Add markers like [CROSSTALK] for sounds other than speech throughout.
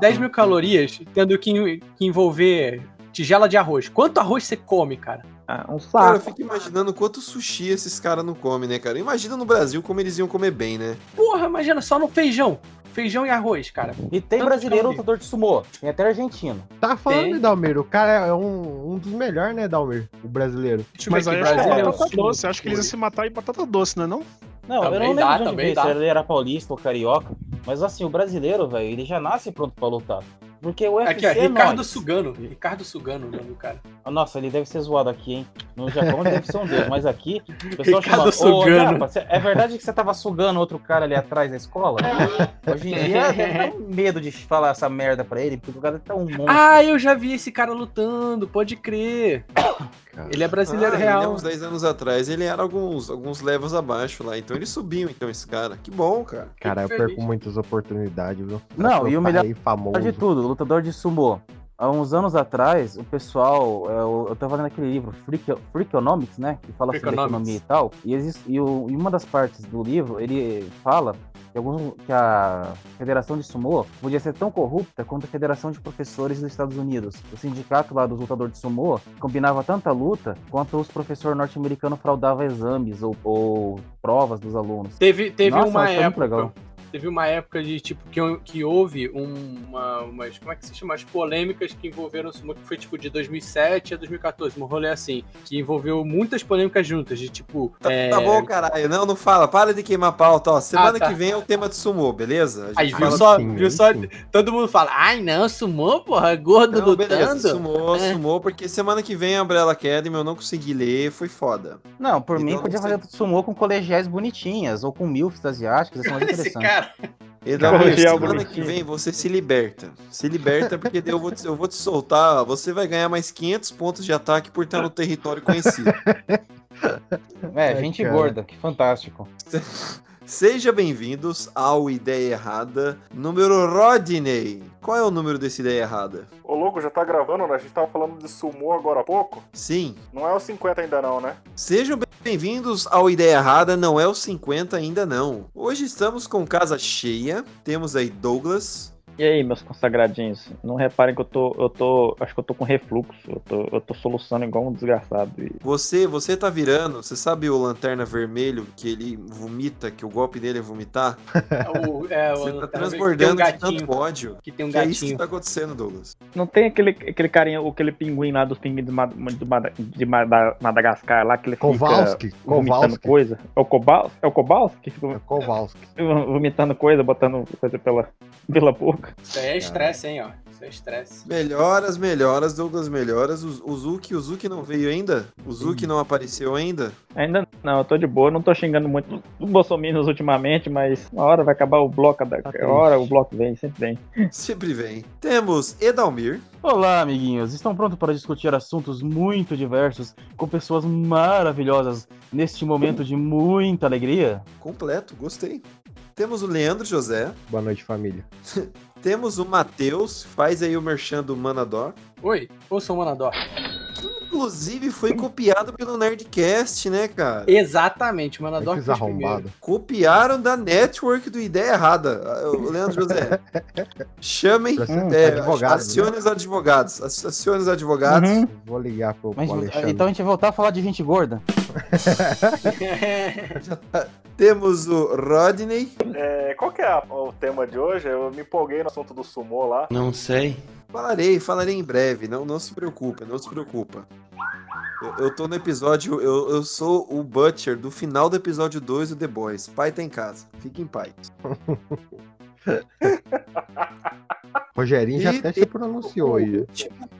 10 mil calorias tendo que, que envolver tigela de arroz. Quanto arroz você come, cara? Ah, um Cara, eu saco. fico imaginando quanto sushi esses caras não comem, né, cara? Imagina no Brasil como eles iam comer bem, né? Porra, imagina, só no feijão. Feijão e arroz, cara. E tem Tanto brasileiro lutador de sumô. Tem até argentino. Tá falando, Tem. Dalmir, o cara é um, um dos melhores, né, Dalmir? O brasileiro. Mas aí é é sul. doce. Acho que eles iam se matar em batata doce, né? Não? Não, eu Também não lembro dá, de onde também veio, dá. se ele era paulista ou carioca. Mas assim, o brasileiro, velho, ele já nasce pronto pra lutar. Porque o UFC Aqui, ó, é Ricardo nóis. Sugano. Ricardo Sugano, o nome do cara. Nossa, ele deve ser zoado aqui, hein? No Japão ele deve ser um deus, mas aqui o pessoal Ricardo chama. Ô, Sugano." Japa, cê- é verdade que você tava sugando outro cara ali atrás da escola? [LAUGHS] Hoje em dia deve dar um medo de falar essa merda pra ele, porque o cara tá um monstro. Ah, eu já vi esse cara lutando, pode crer. Cara. Ele é brasileiro Ah, ele, há real. uns 10 anos atrás, ele era alguns, alguns levels abaixo lá. Então ele subiu, então, esse cara. Que bom, cara. Cara, eu perco muitas oportunidades, viu? Não, e o melhor- famoso. de tudo, lutador de sumô. Há uns anos atrás, o pessoal, é, eu, eu tava lendo aquele livro, Freak, Freakonomics, né? Que fala sobre economia e tal. E, existe, e, o- e uma das partes do livro, ele fala que, alguns, que a Federação de Sumô podia ser tão corrupta quanto a Federação de Professores dos Estados Unidos. O sindicato lá dos lutadores de sumô combinava tanta luta quanto os professores norte-americanos fraudavam exames ou, ou provas dos alunos. Teve, teve Nossa, uma é época. Teve uma época de tipo que, que houve um- uma, umas. Como é que se chama? As polêmicas que envolveram o sumo, que foi tipo de 2007 a 2014, um rolê assim. Que envolveu muitas polêmicas juntas, de tipo. Tá, é, tá bom, caralho. Não, não fala. Para de queimar pauta, ó. Semana Ah, tá. que vem é o tema de sumô, beleza? A Aí, gente viu só, sim, viu aí só? sim. Todo mundo fala, ai não, sumô, porra, gordo Não, beleza, lutando. sumô, É. sumô, porque semana que vem a Umbrella Academy eu não consegui ler, foi foda. Não, por Então, mim podia sei. fazer sumô com colegiais bonitinhas ou com milfs asiáticas, isso é mais Esse interessante. cara. [LAUGHS] Edalmir, Colegial semana que vem você se liberta. Se liberta porque daí eu vou, te, eu vou te soltar, você vai ganhar mais 500 pontos de ataque por estar no território conhecido. [LAUGHS] É, Ai, gente cara. gorda, que fantástico. [LAUGHS] Seja bem-vindos ao Ideia Errada, número Rodney. Qual é o número desse Ideia Errada? Ô, louco, já tá gravando, né? A gente tava falando de sumô agora há pouco. Sim. Não é o 50 ainda não, né? Sejam bem-vindos ao Ideia Errada, não é o 50 ainda não. Hoje estamos com casa cheia, temos aí Douglas, E aí, meus consagradinhos, não reparem que eu tô, eu tô, acho que eu tô com refluxo, eu tô, eu tô soluçando igual um desgraçado. E Você, você tá virando, você sabe o Lanterna Vermelho, que ele vomita, que o golpe dele é vomitar? [LAUGHS] O, é, o- Você tá tem um transbordando de gatinho, tanto ódio. Que tem um Que é isso que gatinho. tá acontecendo, Douglas. Não tem aquele, aquele carinha, aquele pinguim lá dos pinguins de, Mad- de, Mad- de Mada- Madagascar lá, que ele Kowalski, fica vomitando Kowalski. coisa. É o Kowalski? É o Kowalski É Kowalski. vomitando coisa, botando coisa pela, [LAUGHS] pela boca. Isso aí é estresse, hein, ó. Isso é estresse. Melhoras, melhoras, Douglas, melhoras. O, o Zuki, o Zuki não veio ainda? O Zuki não apareceu ainda? Ainda não, eu tô de boa, não tô xingando muito os bolsominions ultimamente, mas uma hora vai acabar o bloco da Tá hora o bloco vem, sempre vem. [LAUGHS] Sempre vem. Temos Edalmir. Olá, amiguinhos. Estão prontos para discutir assuntos muito diversos com pessoas maravilhosas neste momento de muita alegria? Completo, gostei. Temos o Leandro José. Boa noite, família. [LAUGHS] Temos o Matheus, faz aí o merchan do Manador. Oi, ouça o Manador. Inclusive foi copiado pelo Nerdcast, né, cara? Exatamente, Manador Esses fez primeiro. arrombados. Copiaram da network do Ideia Errada. O Leandro José. Chamem, Hum, é, advogados, acione os advogados. Acione os advogados. Uhum. Vou ligar pro, pro Mas, Alexandre. então a gente vai voltar a falar de gente gorda. [LAUGHS] Temos o Rodney. É, qual que é a- o tema de hoje? Eu me empolguei no assunto do sumô lá. Não sei. Falarei, falarei em breve. Não, não se preocupa, não se preocupa. Eu, eu tô no episódio. Eu, eu sou o Butcher do final do episódio 2 do The Boys. Pai tá em casa. Fique em paz. [LAUGHS] Rogerinho já até se pronunciou aí.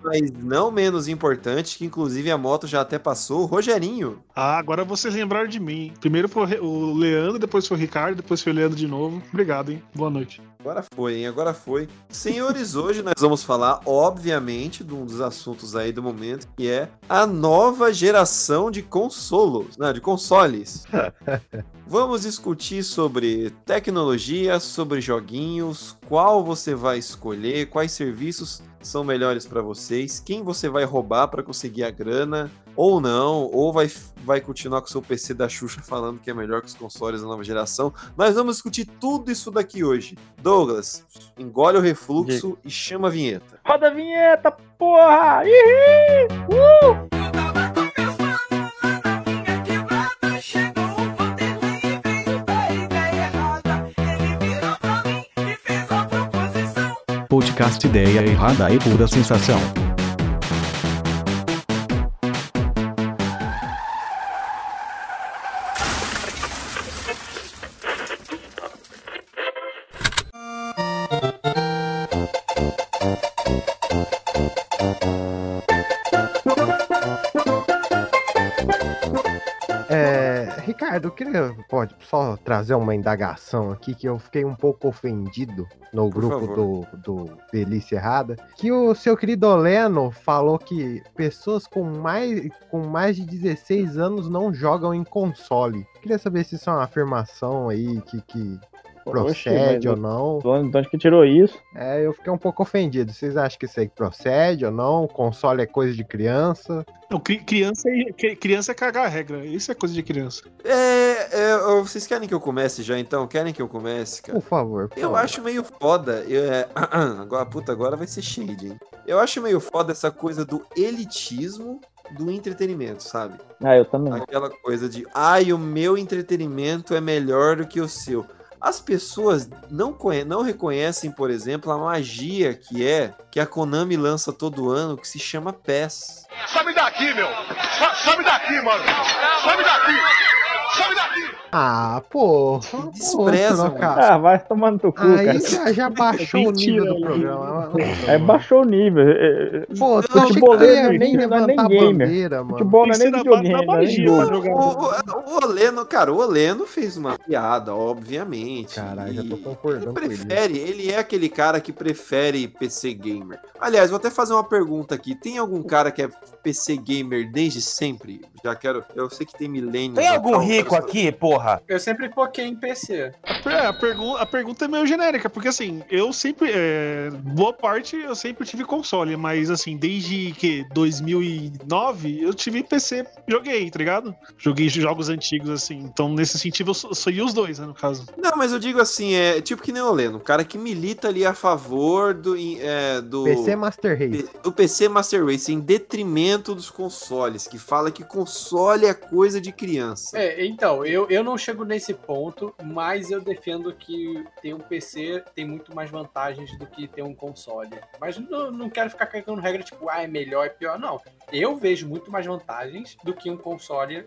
Mas não menos importante, que inclusive a moto já até passou, o Rogerinho. Ah, agora vocês lembraram de mim. Primeiro foi o Leandro, depois foi o Ricardo, depois foi o Leandro de novo. Obrigado, hein? Boa noite. Agora foi, hein? Agora foi. Senhores, hoje nós vamos falar, obviamente, de um dos assuntos aí do momento, que é a nova geração de consolos, não, de consoles. [LAUGHS] Vamos discutir sobre tecnologia, sobre joguinhos, qual você vai escolher, quais serviços são melhores pra vocês, quem você vai roubar pra conseguir a grana, ou não, ou vai, vai continuar com o seu PC da Xuxa falando que é melhor que os consoles da nova geração. Nós vamos discutir tudo isso daqui hoje. Douglas, engole o refluxo e chama a vinheta. Roda a vinheta, porra! Ih! Uh! Podcast Ideia Errada e Pura Sensação. Só trazer uma indagação aqui que eu fiquei um pouco ofendido no Por grupo favor. do, do Delícia Errada. Que o seu querido Oleno falou que pessoas com mais, com mais de 16 anos não jogam em console. Queria saber se isso é uma afirmação aí que, que procede Oxi, ou não. De onde de onde que tirou isso? É, eu fiquei um pouco ofendido. Vocês acham que isso aí procede ou não? Console é coisa de criança? Não, cri- criança, é- cri- criança é cagar a regra. Isso é coisa de criança. É, é, vocês querem que eu comece já então? Querem que eu comece, cara? Por favor. por Eu favor. acho meio foda. Eu, é, [CLEARS THROAT] agora, puta, agora vai ser shade, hein? Eu acho meio foda essa coisa do elitismo do entretenimento, sabe? Ah, eu também. Aquela coisa de, ai, o meu entretenimento é melhor do que o seu. As pessoas não, não reconhecem, por exemplo, a magia que é que a Konami lança todo ano, que se chama PES. Sobe daqui, meu! Sobe daqui, mano! Sobe daqui! Sobe daqui! Ah, pô. desprezam, Pô, cara. Ah, vai tomando no cu, Aí cara. já, já [LAUGHS] baixou o nível do programa. Aí baixou o nível. É, é, Pô, tu Não, achei que futeboleiro tu ia nem não é nem levantar a gamer. bandeira, mano. Futebol não é nem videogame, é nem magia. O, o, o Oleno, cara, o Oleno fez uma piada, obviamente. Caralho, já tô concordando com Ele ele. prefere, ele é aquele cara que prefere PC gamer. Aliás, vou até fazer uma pergunta aqui. Tem algum cara que é PC gamer desde sempre? Já quero. Eu sei que tem milênios. Tem algum então, rico aqui, porra? Eu sempre foquei em PC. É, a, pergun a pergunta é meio genérica, porque assim, eu sempre. é, boa parte eu sempre tive console, mas assim, desde que 2009 eu tive PC, joguei, tá ligado? Joguei jogos antigos, assim. Então, nesse sentido, eu sou, sou os dois, né, no caso. Não, mas eu digo assim, é tipo que nem o Oleno, um cara que milita ali a favor do, é, do, PC Master Race. do PC Master Race em detrimento dos consoles, que fala que console é coisa de criança. É, então, eu, eu não chego nesse ponto, mas eu defendo que ter um PC tem muito mais vantagens do que ter um console. Mas não, não quero ficar cagando regra, tipo, ah, é melhor, é pior. Não. Eu vejo muito mais vantagens do que um console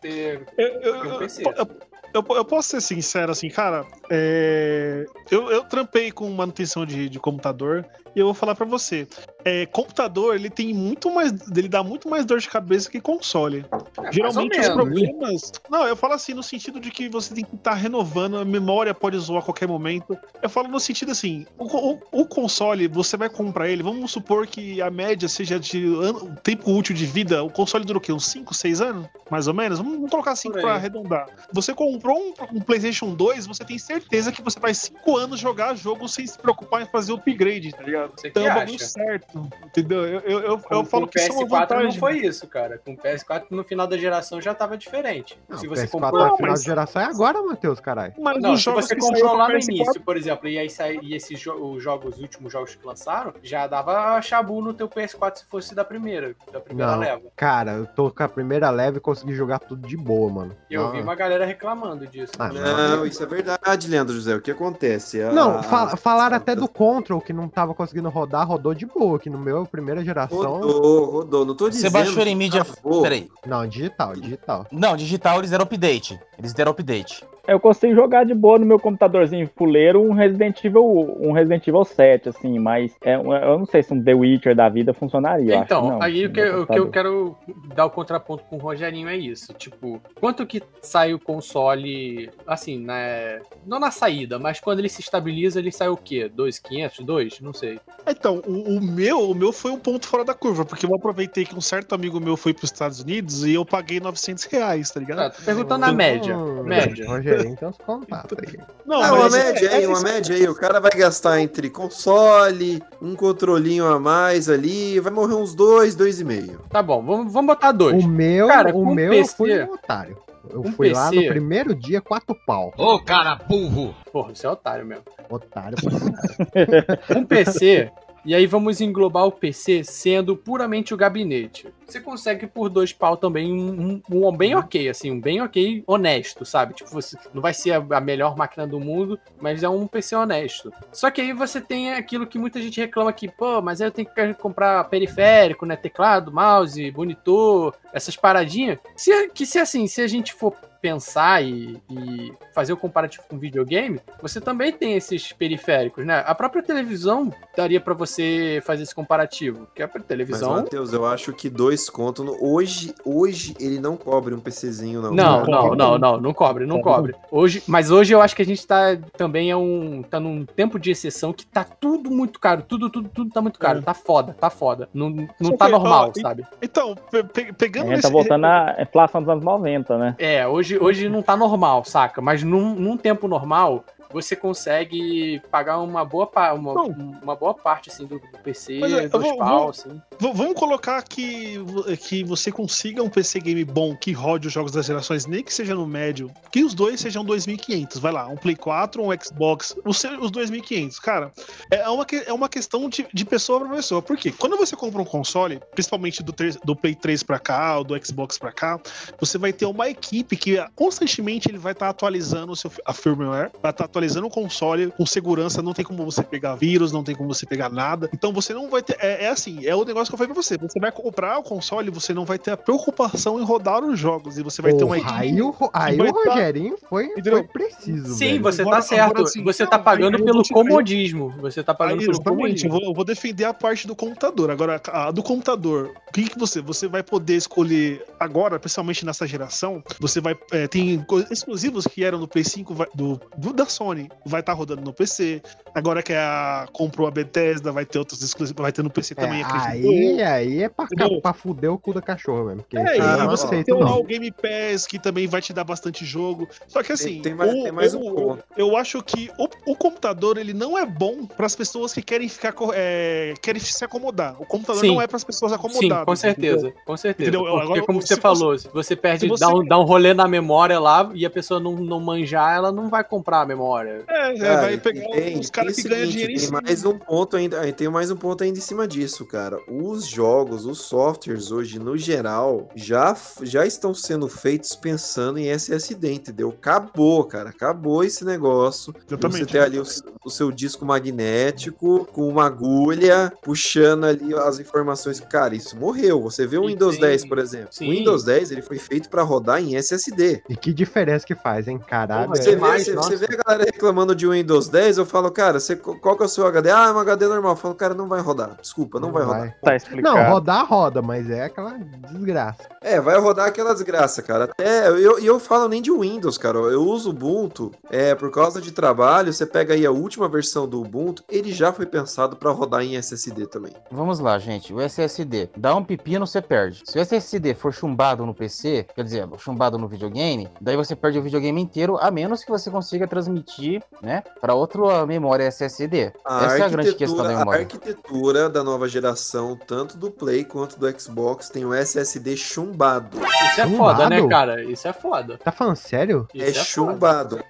ter, Eu, eu- ter um PC. eu- eu- eu- eu posso ser sincero, assim, cara. é, eu, eu trampei com manutenção de, de computador e eu vou falar pra você. é, computador, ele tem muito mais. Ele dá muito mais dor de cabeça que console. É, Geralmente os problemas. Não, eu falo assim, no sentido de que você tem que estar renovando, a memória pode zoar a qualquer momento. Eu falo no sentido assim: o, o- o console, você vai comprar ele, vamos supor que a média seja de ano- tempo útil de vida. O console dura o quê? Uns 5, 6 anos? Mais ou menos? Vamos, vamos colocar assim pra arredondar. Você comprou um, um PlayStation 2, você tem certeza que você vai 5 anos jogar jogo sem se preocupar em fazer o upgrade, tá ligado? Você Então que é um bagulho acha? certo, entendeu? Eu, eu, eu, Com, eu falo o que isso é uma PS4 não foi isso, cara. Com o PS4 no final da geração já tava diferente. Não, se o você PS4 comprou. Não, final mas- de geração é agora, Matheus, caralho. Mas Não, se você que comprou lá no PS4 início, por exemplo, e aí sai, e esses jo- os jogos, os últimos jogos que lançaram, já dava chabu no teu PS4 se fosse da primeira, da primeira Não. leva. Cara, eu tô com a primeira leve e consegui jogar tudo de boa, mano. E eu Ah. vi uma galera reclamando disso. Ah, né? Não, isso é verdade, Leandro José. O que acontece? A- Não, a- fa- falaram até do Control que não tava conseguindo rodar, rodou de boa, que no meu primeira geração. Rodou, rodou. Não tô dizendo. Você baixou ele em mídia. Peraí. Não, digital, digital. Não, digital eles deram update. Eles deram update. Eu consigo jogar de boa no meu computadorzinho fuleiro um Resident Evil, um Resident Evil 7, assim, mas é, eu não sei se um The Witcher da vida funcionaria. Então, não, aí o no que, o que eu quero dar o contraponto com o Rogerinho é isso. Tipo, quanto que sai o console, assim, né? Não na saída, mas quando ele se estabiliza, ele sai o quê? 2,500? 2? Não sei. Então, o, o meu, o meu foi um ponto fora da curva, porque eu aproveitei que um certo amigo meu foi para os Estados Unidos e eu paguei 900 reais, tá ligado? Ah, tô perguntando a média. Hum, Média. Diferente uns contatos aí. Não, Ah, uma média é- aí, é uma isso- média aí. O cara vai gastar entre console, um controlinho a mais ali, vai morrer uns dois, dois e meio. Tá bom, vamos, vamos botar dois. O meu, Cara, o meu PC eu fui um otário. Eu Com fui lá no PC. primeiro dia, quatro pau. Ô, cara burro! Porra, você é otário mesmo. Otário caralho. [LAUGHS] Um PC, e aí vamos englobar o PC sendo puramente o gabinete. Você consegue por dois pau também um, um, um bem ok, assim, um bem ok honesto, sabe? Tipo, você não vai ser a, a melhor máquina do mundo, mas é um PC honesto. Só que aí você tem aquilo que muita gente reclama que, pô, mas aí eu tenho que comprar periférico, né? Teclado, mouse, monitor, essas paradinhas. Se, que se assim, se a gente for pensar e, e fazer o comparativo com videogame, você também tem esses periféricos, né? A própria televisão daria pra você fazer esse comparativo, que a Mas, televisão Matheus, eu acho que dois contos. no- Hoje, hoje ele não cobre um PCzinho, não. Não, Cara, não, não, não, não cobre, não cobre. Hoje, mas hoje eu acho que a gente tá também é um tá num tempo de exceção que tá tudo muito caro, tudo tudo tudo tá muito caro, tá foda, tá foda. Não, não Só tá que, normal, ó, sabe? Então, pe- pe- A pegando gente tá voltando à inflação dos anos 90, né? É, hoje hoje não tá normal, saca? Mas num, num tempo normal você consegue pagar uma boa, uma, uma boa parte assim do, do PC, é, eu dois vou- pau, vou- assim. Vamos colocar que, que você consiga um PC game bom que rode os jogos das gerações, nem que seja no médio, que os dois sejam 2.500, vai lá, um Play 4, um Xbox, os, os 2.500. Cara, é uma, que- é uma questão de, de pessoa pra pessoa. Por quê? Quando você compra um console, principalmente do, 3 do Play 3 pra cá, ou do Xbox pra cá, você vai ter uma equipe que constantemente ele vai estar atualizando o seu, a firmware, vai estar atualizando o console com segurança, não tem como você pegar vírus, não tem como você pegar nada. Então você não vai ter. É, é assim, é o negócio que eu falei pra você. Você vai comprar o console, você não vai ter a preocupação em rodar os jogos. E você vai ter uma equipe. aí o, aí o tá- Rogerinho foi, Entendeu? foi preciso. Sim, velho. você Agora- tá certo. agora, assim, você tá pagando pelo comodismo. Você tá pagando Aí, pelo exatamente, eu comodismo. vou, eu vou defender a parte do computador. Agora, a do computador, o que, que você? Você vai poder escolher agora, principalmente nessa geração, você vai. é, tem exclusivos que eram no Play 5 vai- do, do- da Sony, vai estar rodando no PC. Agora que a comprou a Bethesda, vai ter outros exclusivos, vai ter no PC também. É, acredito. aí, aí é pra, Entendeu? pra fuder o cu da cachorra mesmo. Porque É, eu e não você aceito, tem lá não. o Game Pass, que também vai te dar bastante jogo. Só que assim, tem mais- o- tem mais um o- ponto. eu acho que o, o computador ele não é bom para as pessoas que querem ficar é, querem se acomodar. O computador Sim. não é para as pessoas Sim, acomodadas. com certeza, entendeu? com certeza. Entendeu? Porque, Agora, como se você você- falou, se você perde, se você- dá, um, dá um rolê na memória lá e a pessoa não, não manjar, ela não vai comprar a memória. É, é, Cara, vai pegar tem- os caras tem que ganham dinheiro em Tem cima. mais um ponto ainda, tem mais um ponto ainda em cima disso, cara. Os jogos, os softwares hoje, no geral, já, já estão sendo feitos pensando em SSD, entendeu? Acabou, cara. Acabou esse negócio. de Você Exatamente. ter ali o, o seu disco magnético com uma agulha puxando ali as informações. Cara, isso morreu. Você vê o E Windows tem- 10, por exemplo. Sim. O Windows 10 ele foi feito para rodar em SSD. E que diferença que faz, hein? Caralho. Você, é- vê, demais, você, você vê a galera reclamando de Windows 10, eu falo, cara, você, qual que é o seu HD? Ah, é um HD normal. Eu falo, cara, não vai rodar. Desculpa, não, vai, rodar. Tá explicado. Não, rodar roda, mas é aquela desgraça. É, vai rodar aquela desgraça, cara. Até eu, e eu falo nem de Windows, cara. Eu uso Ubuntu, é, por causa de trabalho. Você pega aí a última versão do Ubuntu, ele já foi pensado para rodar em SSD também. Vamos lá, gente. O SSD. Dá um pepino, você perde. Se o SSD for chumbado no PC, quer dizer, chumbado no videogame, daí você perde o videogame inteiro, a menos que você consiga transmitir, né, para outra memória SSD. A Essa é a grande questão da arquitetura- a memória. arquitetura da nova geração, tanto do Play quanto do Xbox, tem o SSD chumbado. Isso é Chumbado? foda, né, cara? Isso é foda. Tá falando sério? É foda. chumbado.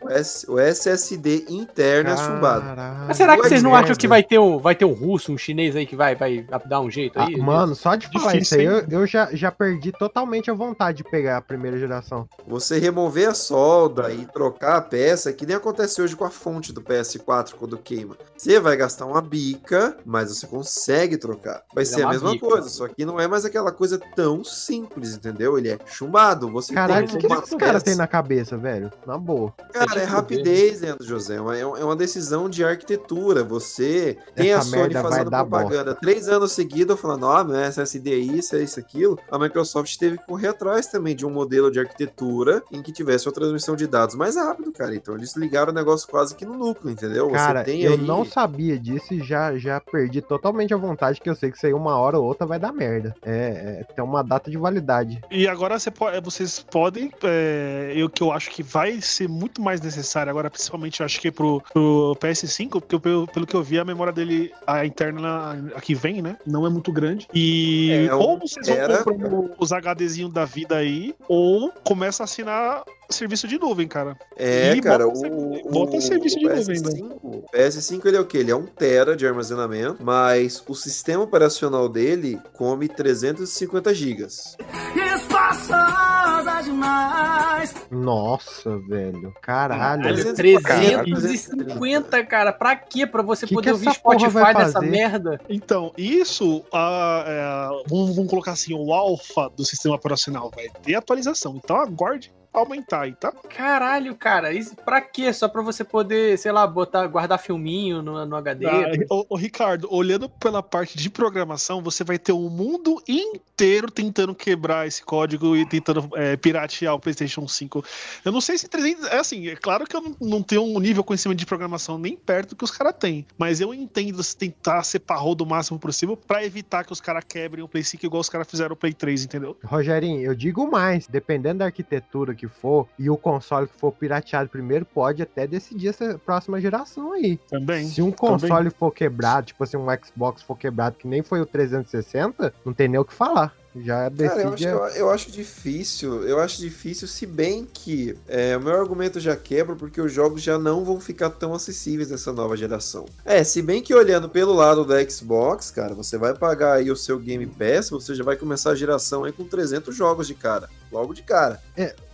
O, SSD interno é chumbado. Mas será que vocês não acham que vai ter um, vai ter um russo, um chinês aí que vai, vai dar um jeito Ah, aí? mano, só de falar Difícil, isso aí, eu, eu já, já perdi totalmente a vontade de pegar a primeira geração. Você remover a solda e trocar a peça, que nem acontece hoje com a fonte do PS4 quando queima. Você vai gastar uma bica, mas você consegue trocar. Vai Mas é ser a uma mesma bica. coisa, só que não é mais aquela coisa tão simples, entendeu? Ele é chumbado. Você Caralho, o tem que, que caras têm peça- na cabeça, velho? Na boa. Cara, é rapidez, Leandro José. É uma, é uma decisão de arquitetura. Você tem Essa a Sony fazendo propaganda três anos seguidos, falando, ó, meu SSD é isso, é isso, aquilo. A Microsoft teve que correr atrás também de um modelo de arquitetura em que tivesse uma transmissão de dados mais rápido, cara. Então eles ligaram o negócio quase que no núcleo, entendeu? Cara, você tem eu aí... não sabia disso e já, já perdi totalmente a vontade, que eu sei que isso aí uma hora ou outra vai dar merda. É, é tem uma data de validade. E agora você pode, vocês podem, é, eu que eu acho que vai ser muito mais necessário agora, principalmente eu acho que pro, pro PS5, porque eu- pelo, pelo que eu vi, a memória dele, a interna a que vem, né, não é muito grande. E É, um- ou vocês vão era- comprando os HDzinhos da vida aí, ou começa a assinar serviço de nuvem, cara. É, E cara, bota o, bota o- serviço de o nuvem, né? PS5, o PS5 ele é o quê? Ele é um tera de armazenamento, mas o sistema operacional dele come 350 gigas. Espaçosa demais. Nossa, velho. Caralho. Caralho, 300 350, cara. Pra quê? Pra você Que poder que ouvir Spotify dessa merda? Então, isso, ah, é, vamos, vamos colocar assim, o alfa do sistema operacional vai ter atualização. Então aguarde aumentar aí, tá? Caralho, cara. Isso pra quê? Só pra você poder, sei lá, botar, guardar filminho no, no HD? Ah, ô, ô, Ricardo, olhando pela parte de programação, você vai ter o mundo inteiro tentando quebrar esse código e tentando é, piratear o PlayStation 5. Eu não sei se 300. É assim, é claro que eu não, não tenho um nível de conhecimento de programação nem perto do que os caras têm. Mas eu entendo você tentar ser parrudo o máximo possível pra evitar que os caras quebrem o Play 5 igual os caras fizeram o Play 3, entendeu? Rogerinho, eu digo mais, dependendo da arquitetura que for e o console que for pirateado primeiro, pode até decidir essa próxima geração aí. Também. Se um console for quebrado, tipo assim, um Xbox for quebrado, que nem foi o 360, não tem nem o que falar. Já Cara, eu acho, decide. eu, eu acho difícil, eu acho difícil, se bem que é, o meu argumento já quebra porque os jogos já não vão ficar tão acessíveis nessa nova geração. É, se bem que olhando pelo lado da Xbox, cara, você vai pagar aí o seu Game Pass, você já vai começar a geração aí com 300 jogos de cara, logo de cara.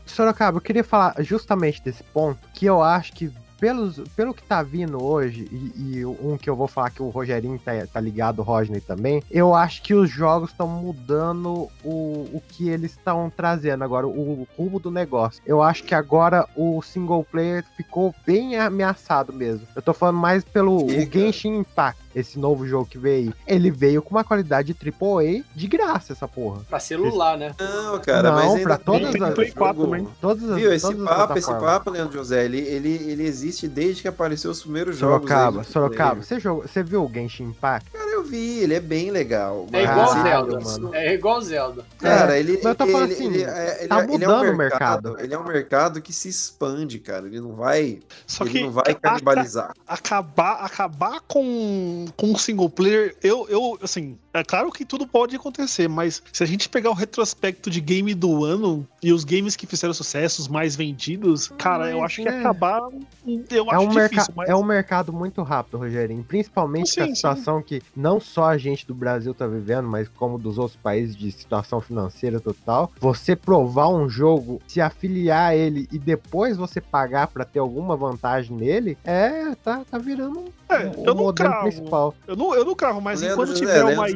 Sorocaba, eu queria falar justamente desse ponto, que eu acho que pelos, pelo que tá vindo hoje, e, e um que eu vou falar que o Rogerinho tá, tá ligado, o Rodney também, eu acho que os jogos estão mudando o, o que eles estão trazendo agora, o rumo do negócio. Eu acho que agora o single player ficou bem ameaçado mesmo. Eu tô falando mais pelo o Genshin Impact, esse novo jogo que veio aí. Ele veio com uma qualidade AAA de graça, essa porra. Pra celular, né? Não, cara, Não, mas ainda pra todas Tem as- Play 4 jogo- também. Todas as, Viu, esse papo, esse papo, Leandro José, ele, ele, ele existe desde que apareceu os primeiros jogos. Sorocaba, de Sorocaba, player. você, jogou, você viu o Genshin Impact? Cara, eu vi, ele é bem legal. É igual ele- Zelda, mano. É igual Zelda. Cara, É, ele, mas eu tô falando ele- assim, ele é- ele tá é- ele é um mudando o mercado, mercado. Ele é um mercado que se expande, cara. Ele não vai, Só ele que não vai canibalizar. acabar acabar com com o single player, eu, eu assim, é claro que tudo pode acontecer, mas se a gente pegar o retrospecto de game do ano e os games que fizeram sucesso, os mais vendidos, cara, eu acho que é. acabar, eu É acho um, difícil, mas é um mercado muito rápido, Rogerinho. Principalmente Sim, com a sim. situação que não só a gente do Brasil tá vivendo, mas como dos outros países de situação financeira total. Você provar um jogo, se afiliar a ele e depois você pagar pra ter alguma vantagem nele, é, tá, tá virando É, o eu não modelo cravo. principal. eu não, eu não cravo, mas Leandro enquanto José, tiver Leandro uma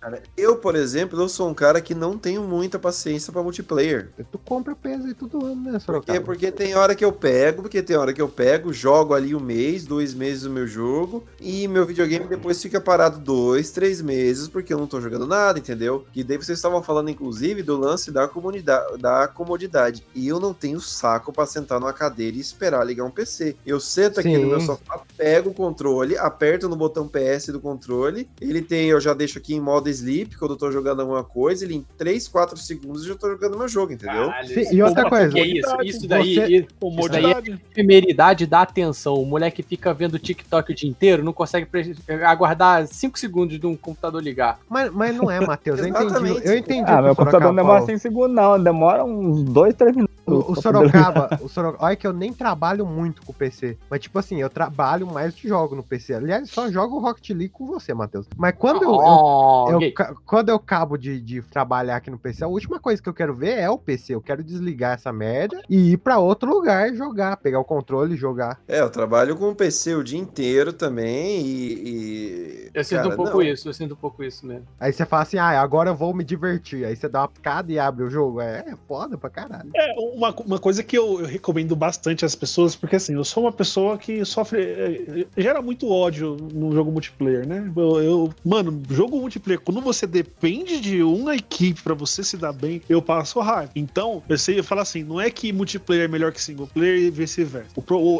Cara. Eu, por exemplo, eu sou um cara que não tenho muita paciência pra multiplayer. Tu compra peso aí todo ano, né, Por Sorocaba? quê? Porque tem hora que eu pego, porque tem hora que eu pego, jogo ali um mês, dois meses o meu jogo, e meu videogame depois fica parado dois, três meses, porque eu não tô jogando nada, entendeu? E daí vocês estavam falando, inclusive, do lance da, comunidade, da comodidade. E eu não tenho saco pra sentar numa cadeira e esperar ligar um PC. Eu sento aqui no Sim. meu sofá, pego o controle, aperto no botão PS do controle, ele tem, eu já deixo aqui em modo sleep, quando eu tô jogando alguma coisa, ele em 3, 4 segundos eu já tô jogando meu jogo, entendeu? Caralho, Sim, e outra Pô, coisa, que é isso? Isso daí, você- isso daí é- efemeridade da atenção. O moleque fica vendo TikTok o dia inteiro, não consegue pre- aguardar 5 segundos de um computador ligar. Mas, mas não é, Matheus. Eu entendi. Eu entendi. Ah, o que meu computador não demora falou. 5 segundos, não. Demora uns 2, 3 minutos. O, o Sorocaba, o Sorocaba, olha que eu nem trabalho muito com o PC. Mas, tipo assim, eu trabalho mais de jogo no PC. Aliás, só jogo Rocket League com você, Matheus. Mas quando eu, eu- Oh, eu quando eu cabo de, de trabalhar aqui no PC, a última coisa que eu quero ver é o PC. Eu quero desligar essa merda e ir pra outro lugar jogar, pegar o controle e jogar. É, eu trabalho com o PC o dia inteiro também e. e- Eu sinto cara, um pouco não. isso, eu sinto um pouco isso mesmo. Aí você fala assim, ah, agora eu vou me divertir. Aí você dá uma picada e abre o jogo. É, é foda pra caralho. É, uma, uma coisa que eu, eu recomendo bastante às pessoas, porque assim, eu sou uma pessoa que sofre. é, gera muito ódio no jogo multiplayer, né? Eu, eu- mano, jo- jogo multiplayer, quando você depende de uma equipe pra você se dar bem, eu passo raiva. Então, eu sei, eu falo assim, não é que multiplayer é melhor que single player e vice-versa.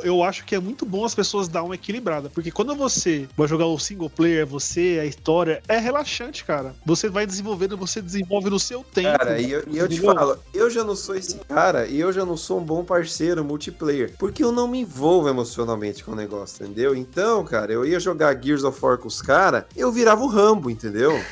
Eu acho que é muito bom as pessoas dar uma equilibrada, porque quando você vai jogar o single player, você, a história, é relaxante, cara. Você vai desenvolvendo, você desenvolve no seu tempo. Cara, e eu, e eu te falo, eu já não sou esse cara e eu já não sou um bom parceiro multiplayer, porque eu não me envolvo emocionalmente com o negócio, entendeu? Então, cara, eu ia jogar Gears of War com os caras, eu virava o Rambo, entendeu? [LAUGHS]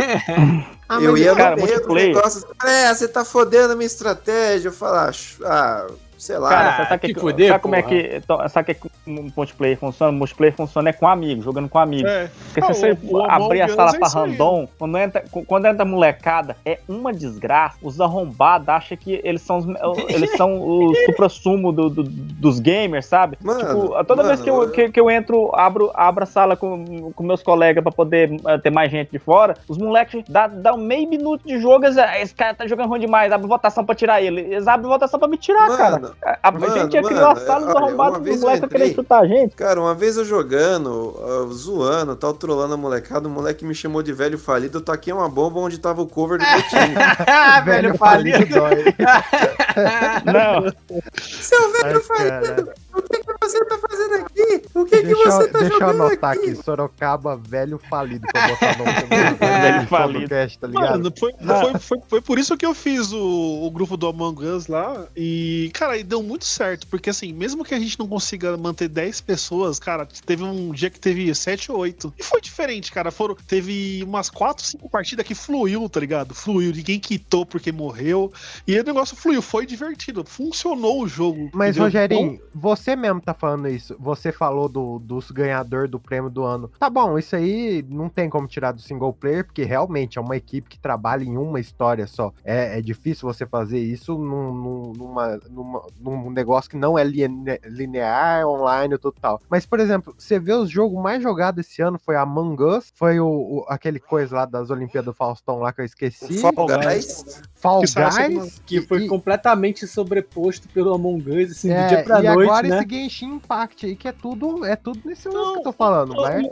Ah, eu ia cara, no meio do negócio, é, você tá fodendo a minha estratégia, eu falar, ah, sei lá. Cara, sabe, que que, fuder, sabe como é que. Sabe que um multiplayer funciona? Multiplayer funciona é com amigo, jogando com amigo. É. Porque Ah, se você o- o abrir a sala é pra random, quando entra, quando entra molecada, é uma desgraça. Os arrombados acham que eles são os, eles são o [LAUGHS] supra-sumo do, do- dos gamers, sabe? Mano, tipo, toda vez mano, que eu, que, que eu entro, abro, abro a sala com, com meus colegas pra poder eh, ter mais gente de fora, os moleques dá, dá um meio minuto de jogo, "Ah, esse cara tá jogando ruim demais, abre votação pra tirar ele. Eles abrem votação pra me tirar, Mano, cara. A, a mano, gente ia criar mano, a sala dos olha, arrombados uma dos vez eu moleques querendo entrei- chutar a gente. Cara, uma vez eu jogando, ah, zoando, tal, trolando a molecada, o moleque me chamou de velho falido, eu taquei uma bomba onde tava o cover do meu time. Ah, [LAUGHS] velho falido. dói. [LAUGHS] Não, Seu velho Ai, falido, cara. o que, que você tá fazendo aqui? O que, que Deixa, você eu- tá deixa eu jogando anotar aqui? aqui, Sorocaba, velho falido, pra botar [LAUGHS] no nome Velho do falido. podcast, tá ligado? Mano, foi, foi, foi, foi por isso que eu fiz o, o grupo do Among Us lá. E, cara, e deu muito certo. Porque, assim, mesmo que a gente não consiga manter 10 pessoas, cara, teve um dia que teve 7 ou 8. E foi diferente, cara. Foram, teve umas 4, 5 partidas que fluiu, tá ligado? Fluiu. Ninguém quitou porque morreu. E o negócio fluiu. Foi divertido. Funcionou o jogo. Mas, entendeu? Rogerinho, você mesmo tá falando isso. Você falou do, dos ganhador do prêmio do ano. Tá bom, isso aí não tem como tirar do single player, porque realmente é uma equipe que trabalha em uma história só. É, é difícil você fazer isso num, num- numa, numa- num negócio que não é line- linear, online e tudo tal. Mas, por exemplo, você vê os jogos mais jogados esse ano foi Among Us, foi o, o- aquele coisa lá das Olimpíadas do Faustão lá que eu esqueci. Fall Guys. Fall Que Guys. Que foi e- completamente sobreposto pelo Among Us, assim, do É, dia pra e noite, agora né? esse Genshin Impact aí, que é tudo, é tudo nesse lance que eu tô falando, Ô, vai.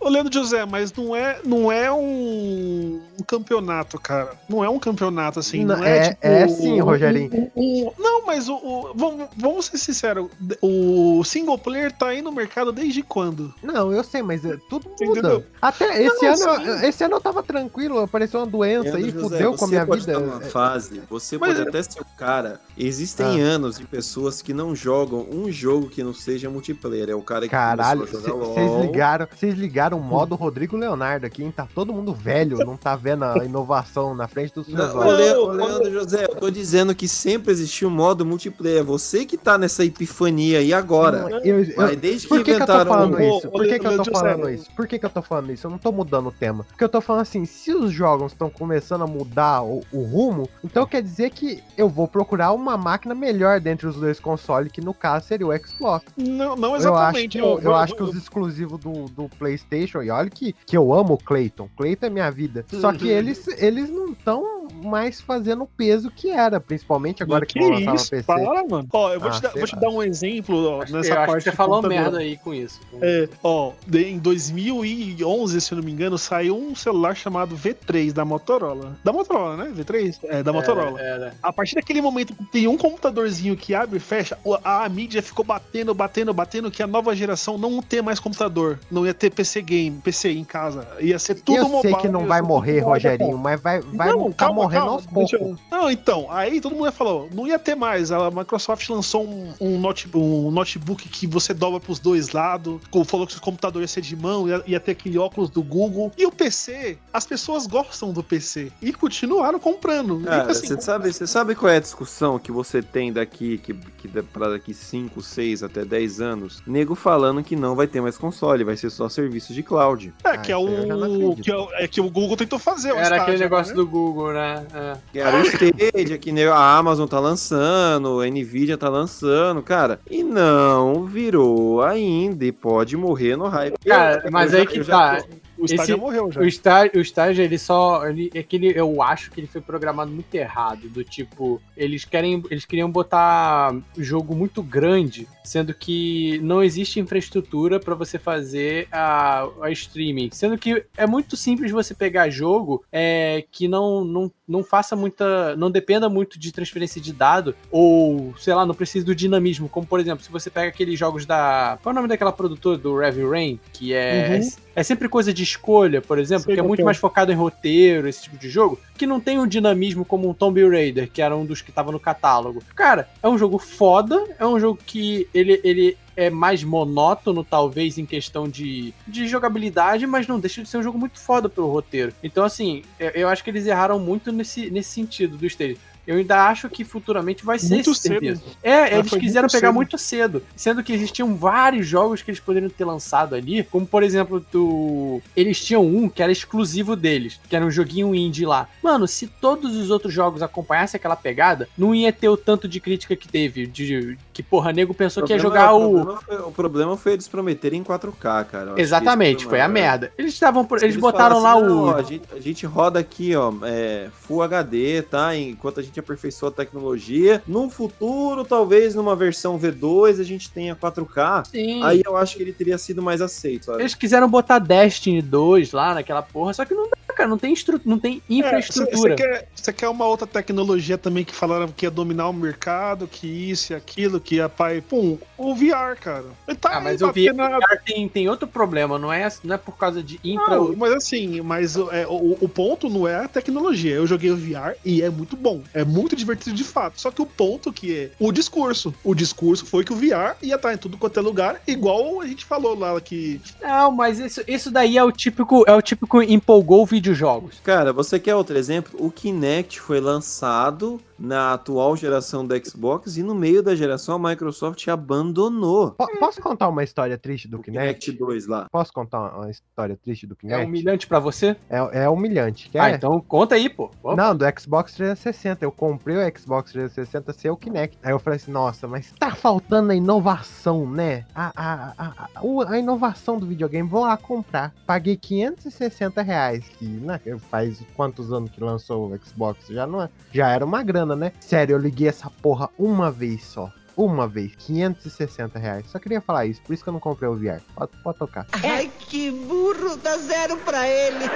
ô, Leandro José, mas não é, não é um, um campeonato, cara. Não é um campeonato assim. Não, Não, é, é- tipo. é sim, Rogerinho. um- um- não, mas o, o- vamos, vamos ser sinceros. O single player tá aí no mercado desde quando? Não, eu sei, mas é, tudo muda. entendeu? Até esse Não, ano, sim. esse ano eu tava tranquilo, apareceu uma doença aí, fudeu com a minha pode vida. estar numa fase, você Mas- pode até ser o cara. Existem Ah. anos de pessoas que não jogam um jogo que não seja multiplayer. É o cara que Caralho, vocês ligaram, vocês ligaram o modo Rodrigo Leonardo aqui, hein? Tá todo mundo velho, não tá vendo a inovação na frente dos seus Não, olhos. Leandro José, eu tô dizendo que sempre existiu um modo multiplayer. Você que tá nessa epifania aí agora. Eu- eu- Mas desde que Por que, que eu tô inventaram falando o- isso? Por que, que eu tô falando isso? Por que, que eu tô falando isso? Eu não tô mudando o tema. Porque eu tô falando assim, se os jogos estão começando a mudar o, o rumo, então quer dizer que eu vou procurar uma máquina melhor dentre os dois consoles, que no caso seria o Xbox. Não, não Eu acho exatamente. que, eu, eu acho que os exclusivos do, do PlayStation, e olha que, que eu amo o Clayton, Clayton é minha vida. Só que eles, eles não estão mais fazendo o peso que era, principalmente agora que, que vão lançar no isso, PC. Mano. Ó, eu vou, Ah, te, dar, sei vou te dar um exemplo ó, Acho nessa eu parte que você falou merda aí com isso. É, ó, em 2011, se eu não me engano, saiu um celular chamado V3 da Motorola. Da Motorola, né? V3? É, da Motorola. É, é, A partir daquele momento que tem um computadorzinho que abre e fecha, a, a mídia ficou batendo, batendo, batendo que a nova geração não ter mais computador. Não ia ter PC game, PC em casa. Ia ser tudo eu sei mobile. que não vai morrer, Rogerinho, mas vai, vai Não, tá calma, morrendo calma, aos poucos. eu- Não, então, aí todo mundo falou, não ia ter mais. A Microsoft lançou um, um, note- um notebook que você dobra pros dois lados, falou que o computador ia ser de mão, ia, ia ter aquele óculos do Google. E o PC, as pessoas gostam do PC. E continuaram comprando. Cara, assim, você sabe, você sabe qual é a discussão que você tem daqui, que, que pra daqui 5, 6 até 10 anos? Nego falando que não vai ter mais console, vai ser só serviço de cloud. é, Ah, que é aí eu já não o. Que é, é que o Google tentou fazer. o Era estágio, aquele negócio né? do Google, né? É. Que era o Stadia, que nego- a Amazon tá lançando, a Nvidia tá lançando, cara. E não virou ainda e pode morrer no hype. Cara, Eu- mas eu aí já- que já tá. tô- O estágio já morreu já. O estágio, o estágio, ele só. Ele, é que ele, eu acho que ele foi programado muito errado. Do tipo, eles querem. Eles queriam botar jogo muito grande, sendo que não existe infraestrutura pra você fazer a, a streaming. Sendo que é muito simples você pegar jogo é, que não, não, não faça muita. não dependa muito de transferência de dado, ou, sei lá, não precisa do dinamismo. Como, por exemplo, se você pega aqueles jogos da. Qual é o nome daquela produtora do Heavy Rain? Que é. Uhum. É sempre coisa de escolha, por exemplo, Sei que é muito é. mais focado em roteiro, esse tipo de jogo, que não tem um dinamismo como um Tomb Raider, que era um dos que tava no catálogo. Cara, é um jogo foda, é um jogo que ele, ele é mais monótono, talvez, em questão de, de jogabilidade, mas não deixa de ser um jogo muito foda pelo roteiro. Então, assim, eu, eu acho que eles erraram muito nesse, nesse sentido do stage. Eu ainda acho que futuramente vai ser Muito esse cedo. É, Mas eles quiseram muito pegar cedo. muito cedo, sendo que existiam vários jogos que eles poderiam ter lançado ali, como por exemplo, do... eles tinham um que era exclusivo deles, que era um joguinho indie lá. Mano, se todos os outros jogos acompanhassem aquela pegada, não ia ter o tanto de crítica que teve, de que porra, nego pensou que ia jogar o o... problema foi- o problema foi eles prometerem 4K, cara. Exatamente, foi a o maior. merda. Eles estavam por... Se eles botaram lá falassem, o "Não, a, gente, a gente roda aqui, ó, é, Full HD, tá? Enquanto a gente aperfeiçoa a tecnologia. No futuro, talvez numa versão V2, a gente tenha 4K. Sim. Aí eu acho que ele teria sido mais aceito, sabe? Eles quiseram botar Destiny 2 lá naquela porra, só que não dá, cara, não tem, estru... não tem Você infraestrutura. quer, você quer uma outra tecnologia também que falaram que ia dominar o mercado, que isso e aquilo, que ia pai. Pum, o VR, cara. Ele tá Ah, mas batendo na- VR tem, tem outro problema, não é, não é por causa de infra. Não, mas assim, mas é, o, o ponto não é a tecnologia. Eu joguei o VR e é muito bom. É muito divertido de fato. Só que o ponto que é o discurso. O discurso foi que o VR ia estar em tudo quanto é lugar, igual a gente falou lá que. Não, mas isso, isso daí é o típico, é o típico empolgou videojogos. Cara, você quer outro exemplo? O Kinect foi lançado na atual geração do Xbox e no meio da geração a Microsoft abandonou. Po- Posso contar uma história triste do o Kinect? Kinect 2 lá. Posso contar uma- uma história triste do É Kinect? humilhante pra você? É, é humilhante. Quer? Ah, então conta aí, pô. Vamos. Não, do Xbox 360. Eu comprei o Xbox 360 sem o Kinect. Aí eu falei assim, nossa, mas tá faltando a inovação, né? A, a, a, a, a inovação do videogame. Vou lá comprar. Paguei 560 reais. Que, né, faz quantos anos que lançou o Xbox? Já, não é, já era uma grana, né? Sério, eu liguei essa porra uma vez só. Uma vez, 560 reais. Só queria falar isso, por isso que eu não comprei o VR. Pode, pode tocar. Ai, que burro, dá zero pra ele.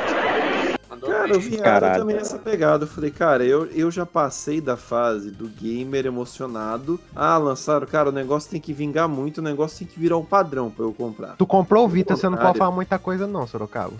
Cara, o VR Caralho. também essa pegada. Eu falei, cara, eu, eu já passei da fase do gamer emocionado. Ah, lançaram, cara, o negócio tem que vingar muito, o negócio tem que virar um padrão pra eu comprar. Tu comprou o Vita, você não pode falar muita coisa não, Sorocaba.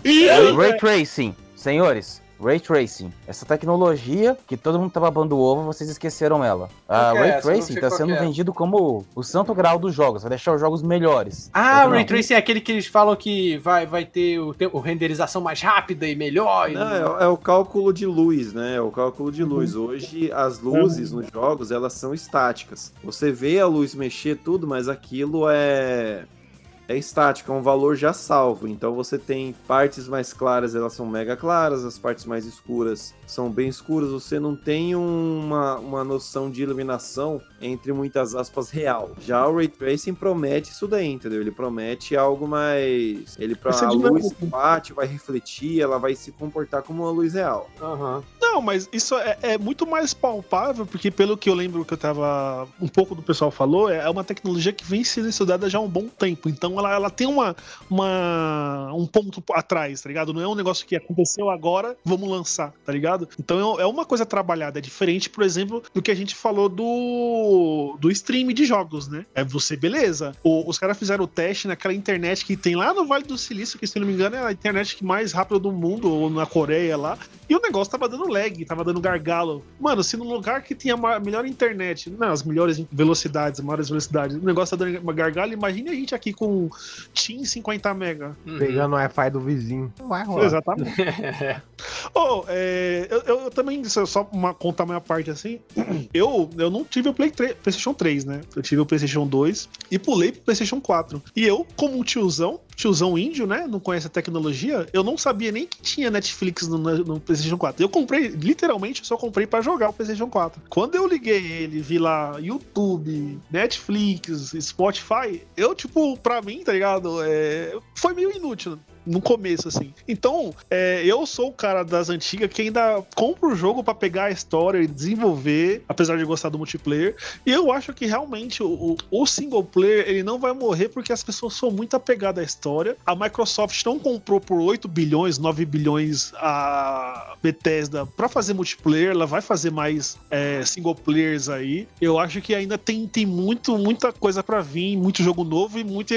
Ray Tracing, senhores. Ray Tracing. Essa tecnologia que todo mundo tá babando o ovo, vocês esqueceram ela. A é Ray não Tracing tá sendo é. vendido como o santo grau dos jogos, vai deixar os jogos melhores. Ah, o. Ray Tracing é aquele que eles falam que vai, vai ter o, tempo, renderização mais rápida e melhor. e- Não, é, é o cálculo de luz, né? É o cálculo de luz. Hoje as luzes nos jogos elas são estáticas. Você vê a luz mexer tudo, mas aquilo é é estático, é um valor já salvo. Então você tem partes mais claras, elas são mega claras, as partes mais escuras são bem escuras. Você não tem uma, uma noção de iluminação entre muitas aspas real. Já o Ray Tracing promete isso daí, entendeu? Ele promete algo mais. Ele pra ser a luz bate, vai refletir, ela vai se comportar como uma luz real. Aham. Não, mas isso é, é muito mais palpável, porque pelo que eu lembro que eu tava. Um pouco do pessoal falou, é uma tecnologia que vem sendo estudada já há um bom tempo. Então ela, ela tem uma, uma, um ponto atrás, tá ligado? Não é um negócio que aconteceu agora, vamos lançar, tá ligado? Então é é uma coisa trabalhada, é diferente, por exemplo, do que a gente falou do, do stream de jogos, né? É você, beleza. O- os caras fizeram o teste naquela internet que tem lá no Vale do Silício, que se não me engano é a internet mais rápida do mundo, ou na Coreia lá. E o negócio tava dando lag, tava dando gargalo. Mano, se no lugar que tinha a melhor internet, não, as melhores velocidades, as maiores velocidades, o negócio tá dando uma gargalo, imagine a gente aqui com TIM 50 mega. Uhum. Pegando o Wi-Fi do vizinho. Não vai rolar. Exatamente. [LAUGHS] Oh, é, eu, eu- eu também, só só uma, contar a minha parte assim, [CLEARS THROAT] eu, eu não tive o Play 3, PlayStation 3, né? Eu tive o PlayStation 2 e pulei pro PlayStation 4. E eu, como um tiozão, tiozão índio, né? Não conhece a tecnologia, eu não sabia nem que tinha Netflix no, no PlayStation 4. Eu comprei, literalmente, eu só comprei pra jogar o PlayStation 4. Quando eu liguei ele, vi lá YouTube, Netflix, Spotify, eu, tipo, pra mim, tá ligado? É, foi meio inútil. No começo, assim. Então, é, eu sou o cara das antigas que ainda compra o jogo pra pegar a história e desenvolver, apesar de gostar do multiplayer. E eu acho que realmente o, o single player ele não vai morrer porque as pessoas são muito apegadas à história. A Microsoft não comprou por 8 bilhões, 9 bilhões a Bethesda pra fazer multiplayer, ela vai fazer mais é, single players aí. Eu acho que ainda tem, tem muito, muita coisa pra vir, muito jogo novo e muita,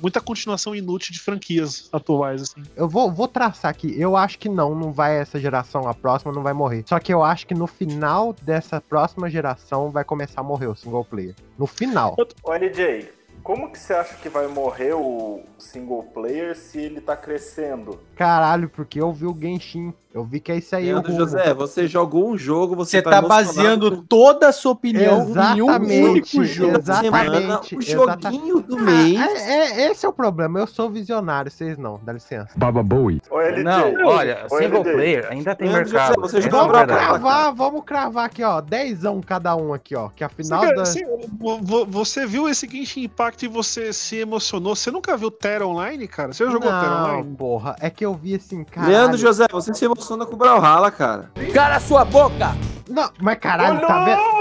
muita continuação inútil de franquias atuais, assim. Eu vou, vou traçar aqui. Eu acho que não, não vai essa geração, a próxima não vai morrer. Só que eu acho que no final dessa próxima geração vai começar a morrer o single player. No final. Ô, NJ, como que você acha que vai morrer o single player se ele tá crescendo? Caralho, porque eu vi o Genshin. Eu vi que é isso aí. Leandro. José, você jogou um jogo, você, Você tá emocionado baseando toda a sua opinião em um Exatamente, único jogo. exatamente. o joguinho do Ah, mês. é- é- esse é o problema. Eu sou visionário, vocês não. Dá licença. Baba Bowie. Não, olha, single LJ, player ainda tem Leandro mercado. José, você essa jogou Vamos cravar, vamos cravar aqui, ó. Dezão cada um aqui, ó. Que afinal Você, da... vo- você viu esse Genshin Impact e você se emocionou? Você nunca viu Terra Online, cara? Você jogou Terra Não, Online? porra. É que eu vi assim, cara. Leandro José, você se emociona com o Brawlhalla, cara. Cala sua boca! Não, mas caralho, tá vendo?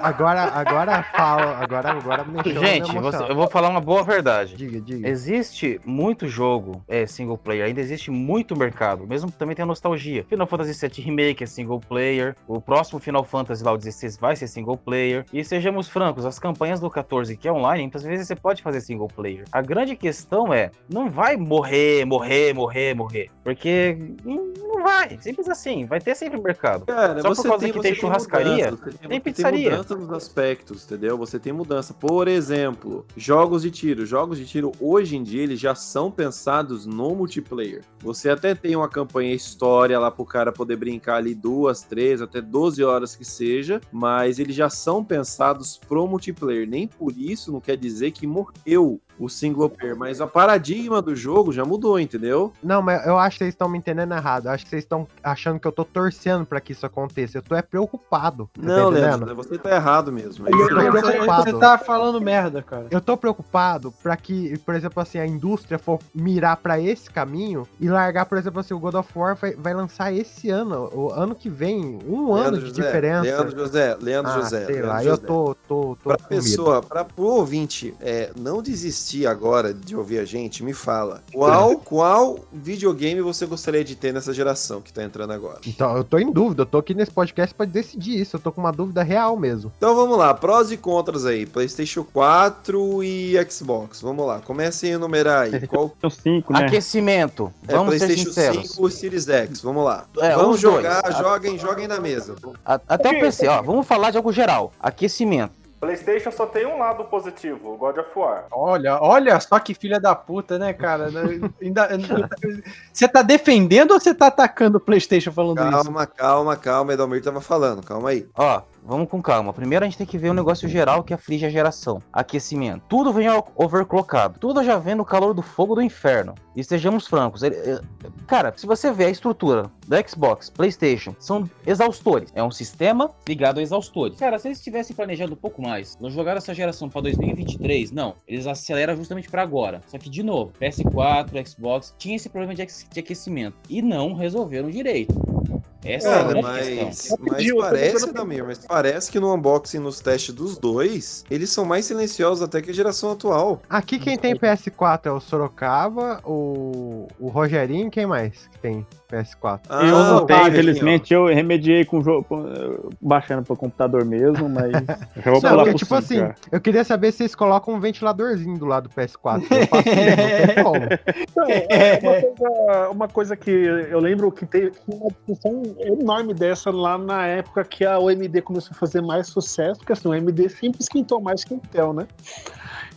Agora, agora fala. Agora, agora mexeu Gente, você- eu vou falar uma boa verdade. Diga, diga. Existe muito jogo é, single player, ainda existe muito mercado, mesmo que também tem a nostalgia. Final Fantasy VII Remake é single player, o próximo Final Fantasy lá, o 16, vai ser single player. E sejamos francos, as campanhas do 14 que é online, muitas vezes você pode fazer single player. A grande questão é, não vai morrer, morrer, morrer, morrer. Porque não não vai, simples assim, vai ter sempre mercado. Cara, Só por causa tem, que você tem churrascaria, mudança, tem, tem você pizzaria. Nos aspectos, entendeu? Você tem mudança. Por exemplo, jogos de tiro. Jogos de tiro, hoje em dia, eles já são pensados no multiplayer. Você até tem uma campanha história lá pro cara poder brincar ali duas, três, até 12 horas que seja, mas eles já são pensados pro multiplayer. Nem por isso não quer dizer que morreu o single player, mas a paradigma do jogo já mudou, entendeu? Não, mas eu acho que vocês estão me entendendo errado. Eu acho que vocês estão achando que eu tô torcendo pra que isso aconteça. Eu tô é preocupado. Não, tá entendendo? Leandro, você tá errado mesmo. É Eu isso tô preocupado. Você tá falando merda, cara. Eu tô preocupado pra que, por exemplo, assim, a indústria for mirar pra esse caminho e largar, por exemplo, assim, o God of War vai, vai lançar esse ano, o ano que vem, um ano Leandro de José, diferença. Leandro José, Leandro ah, José. sei Leandro lá, eu José. tô, tô, tô Pra pessoa, para pro ouvinte, é, não desistir agora de ouvir a gente, me fala. Qual, [LAUGHS] qual videogame você gostaria de ter nessa geração que tá entrando agora? Então, eu tô em dúvida, eu tô aqui nesse podcast pra decidir isso, eu tô com uma dúvida real mesmo. Então vamos lá, prós e contras aí, PlayStation 4 e Xbox. Vamos lá, comecem a enumerar aí. [LAUGHS] Qual cinco, né? Aquecimento, é vamos ser PlayStation sinceros. 5 ou Series X? Vamos lá. É, vamos os dois. jogar, A- joguem, joguem na mesa. A- Até o PC, ó, vamos falar de algo geral. Aquecimento. PlayStation só tem um lado positivo, o God of War. Olha, olha só que filha da puta, né, cara? Ainda, você tá defendendo ou você tá atacando o PlayStation falando isso? Calma, calma, calma, Edalmir tava falando, calma aí. Ó, vamos com calma. Primeiro a gente tem que ver o negócio geral que aflige a geração. Aquecimento. Tudo vem overclockado. Tudo já vem no calor do fogo do inferno. E francos. ele- é- cara, se você vê a estrutura da Xbox, PlayStation, são exaustores. É um sistema ligado a exaustores. Cara, se eles tivessem planejado um pouco mais, não jogaram essa geração pra 2023, não. Eles aceleram justamente pra agora. Só que, de novo, PS4, Xbox, tinha esse problema de de aquecimento. E não resolveram direito. Essa é a Cara, grande mas, mas parece, Damir, mas parece que no unboxing, nos testes dos dois, eles são mais silenciosos até que a geração atual. Aqui quem tem PS4 é o Sorocaba, o, o Rogerinho, quem mais que tem PS4? Ah, eu não tenho, infelizmente, eu remediei com o jogo, baixando pro computador mesmo, mas [LAUGHS] já vou Não, pular porque, tipo cinco, assim, já. eu queria saber se vocês colocam um ventiladorzinho do lado do PS4. Eu faço isso, não tem como. [LAUGHS] É uma coisa, uma coisa que eu lembro que teve uma discussão enorme dessa lá na época que a OMD começou a fazer mais sucesso, porque assim, o AMD sempre esquentou mais que o Intel, né?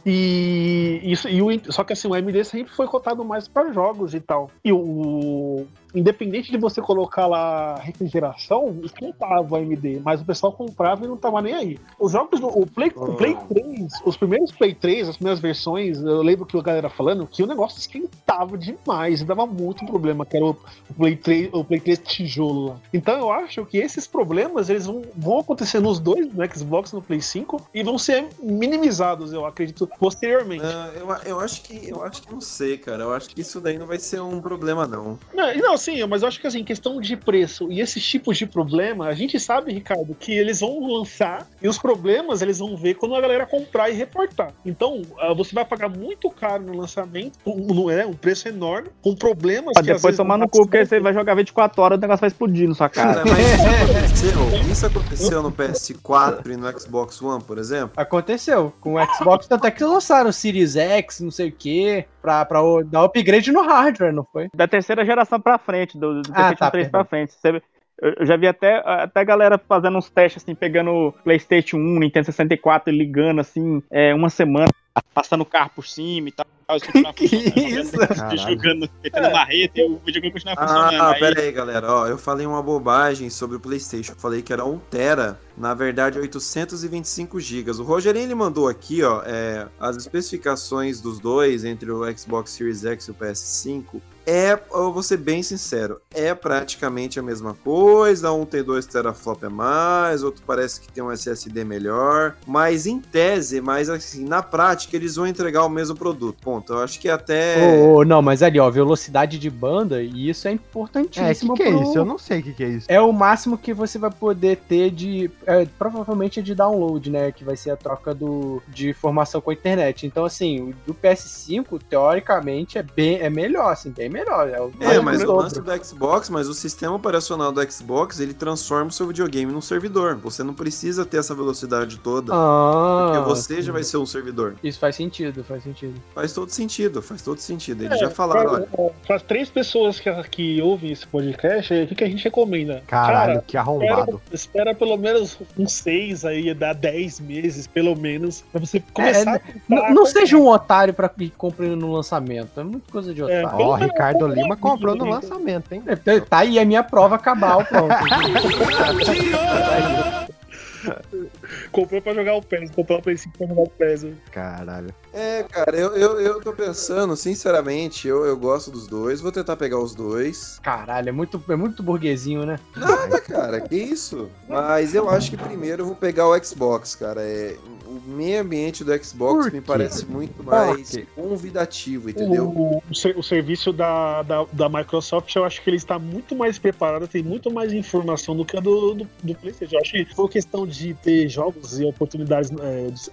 E isso e o, só que assim, o AMD sempre foi cotado mais para jogos e tal. E o, independente de você colocar lá refrigeração, esquentava o AMD, mas o pessoal comprava e não tava nem aí. Os jogos do o Play, o Play 3, os primeiros Play 3, as primeiras versões, eu lembro que a galera falando que o negócio esquentava demais, e dava muito problema, que era o, o Play 3, o Play 3 tijolo lá. Então eu acho que esses problemas eles vão, vão acontecer nos dois, no Xbox no Play 5, e vão ser minimizados, eu acredito, posteriormente. Ah, eu, eu acho que eu acho que não sei, cara. Eu acho que isso daí não vai ser um problema, não. Não, não, sim, mas eu acho que assim, questão de preço e esses tipos de problema, a gente sabe, Ricardo, que eles vão lançar e os problemas eles vão ver quando a galera comprar e reportar. Então, ah, você vai pagar muito caro no lançamento, um, não é, um preço enorme, com problemas às depois tomar no cu, porque você vai jogar 24 horas e o negócio vai explodir na sua cara. Cara, mas isso [LAUGHS] aconteceu, isso aconteceu no PS4 e no Xbox One, por exemplo? Aconteceu com o Xbox, tanto é que lançaram o Series X, não sei o que, pra, pra dar upgrade no hardware, não foi? Da terceira geração pra frente, do, do Ah, tá, 3 perdão. pra frente. Você- eu já vi até, até a galera fazendo uns testes, assim, pegando PlayStation 1, Nintendo 64 e ligando, assim, é, uma semana, passando o carro por cima e tal. E continuar funcionando, isso? jogando- Jogando, metendo marreta e o videogame continuar funcionando. Ah, Aí- pera aí, galera. Ó, eu falei uma bobagem sobre o PlayStation. Eu falei que era 1 tera, na verdade 825 GB. O Rogerinho ele mandou aqui, ó, é, as especificações dos dois entre o Xbox Series X e o PS5. É, eu vou ser bem sincero, é praticamente a mesma coisa. Um tem 2 teraflop a mais, outro parece que tem um SSD melhor, mas em tese, mas assim, na prática eles vão entregar o mesmo produto. Ponto. Eu acho que até Ô, ô, não, mas ali, ó, velocidade de banda, e isso é É, importantíssimo. que que é pro- isso? Eu não sei o que que é isso. É o máximo que você vai poder ter de. é, provavelmente de download, né? Que vai ser a troca do, de informação com a internet. Então, assim, o do PS5, teoricamente, é bem é melhor, assim, bem melhor. É, o É, mas o lance do Xbox, mas o sistema operacional do Xbox, ele transforma o seu videogame num servidor. Você não precisa ter essa velocidade toda, Ah, porque você já vai ser um servidor. Isso faz sentido, faz sentido. Faz todo sentido, faz todo sentido. Eles É, já falaram, para, as três pessoas que, que ouvem esse podcast, o que, que a gente recomenda? Caralho, Cara, que arrombado. Espera, espera pelo menos uns seis aí, dá 10 meses, pelo menos, pra você É, começar a N- não seja um otário pra ir comprando no lançamento. É muita coisa de É, otário. Ó, Ricardo Lima comprou no lançamento, hein? É, tá- Tá aí a minha prova cabal, pronto. [LAUGHS] [LAUGHS] Comprou pra jogar o PES, comprou o Play 5 pra jogar o PES. né? Caralho. É, cara, eu, eu, eu tô pensando, sinceramente, eu, eu gosto dos dois, vou tentar pegar os dois. Caralho, é muito, é muito burguesinho, né? Nada, cara, que isso? Mas eu acho que primeiro eu vou pegar o Xbox, cara. É, o meio ambiente do Xbox me parece muito mais convidativo, entendeu? O, o ser- o serviço da, da, da Microsoft, eu acho que ele está muito mais preparado, tem muito mais informação do que a do, do, do PlayStation. Eu acho que foi questão de ter jogos e oportunidades,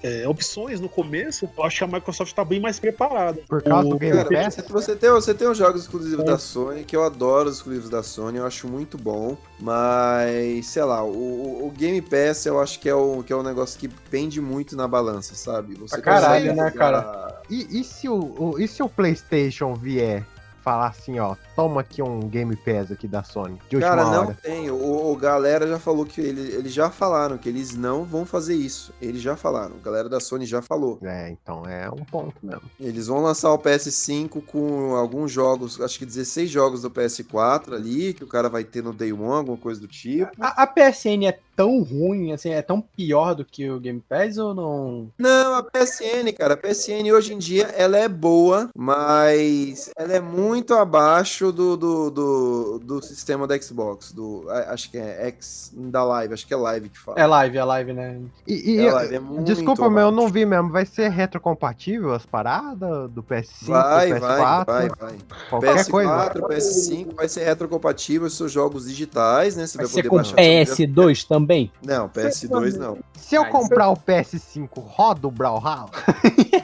é, é, opções no começo, eu acho que a Microsoft está bem mais preparada. Por causa O- do Game Cara, Pass? você, tem, você tem os jogos exclusivos É. da Sony, que eu adoro os exclusivos da Sony, eu acho muito bom, mas, sei lá, o, o Game Pass eu acho que é o, que é um negócio que pende muito na balança, sabe? Você Pra caralho, consegue né, jogar- E, e se o, o- e se o PlayStation vier falar assim, ó, toma aqui um Game Pass aqui da Sony, de Cara, não hora? tem. O, o galera já falou que ele- eles já falaram que eles não vão fazer isso. Eles já falaram. A galera da Sony já falou. É, então é um ponto mesmo. Eles vão lançar o PS5 com alguns jogos, acho que 16 jogos do PS4 ali, que o cara vai ter no Day One, alguma coisa do tipo. A, a PSN é tão ruim, assim, é tão pior do que o Game Pass ou não? Não, a PSN, cara, a PSN hoje em dia ela é boa, mas ela é muito abaixo do, do, do, do sistema da Xbox, do acho que é X da Live, acho que é Live que fala. É live, é live, né? E, e- É live, é muito desculpa, mas eu abaixo. não vi mesmo. Vai ser retrocompatível as paradas do PS5, Vai, do vai, PS4? vai, vai. Qualquer PS4, coisa. PS5 vai ser retrocompatível, seus jogos digitais, né? Você Vai vai, ser poder com baixar seu PS2 também? Não, PS2 não. Se eu comprar o PS5, roda o Brawlhalla? [LAUGHS]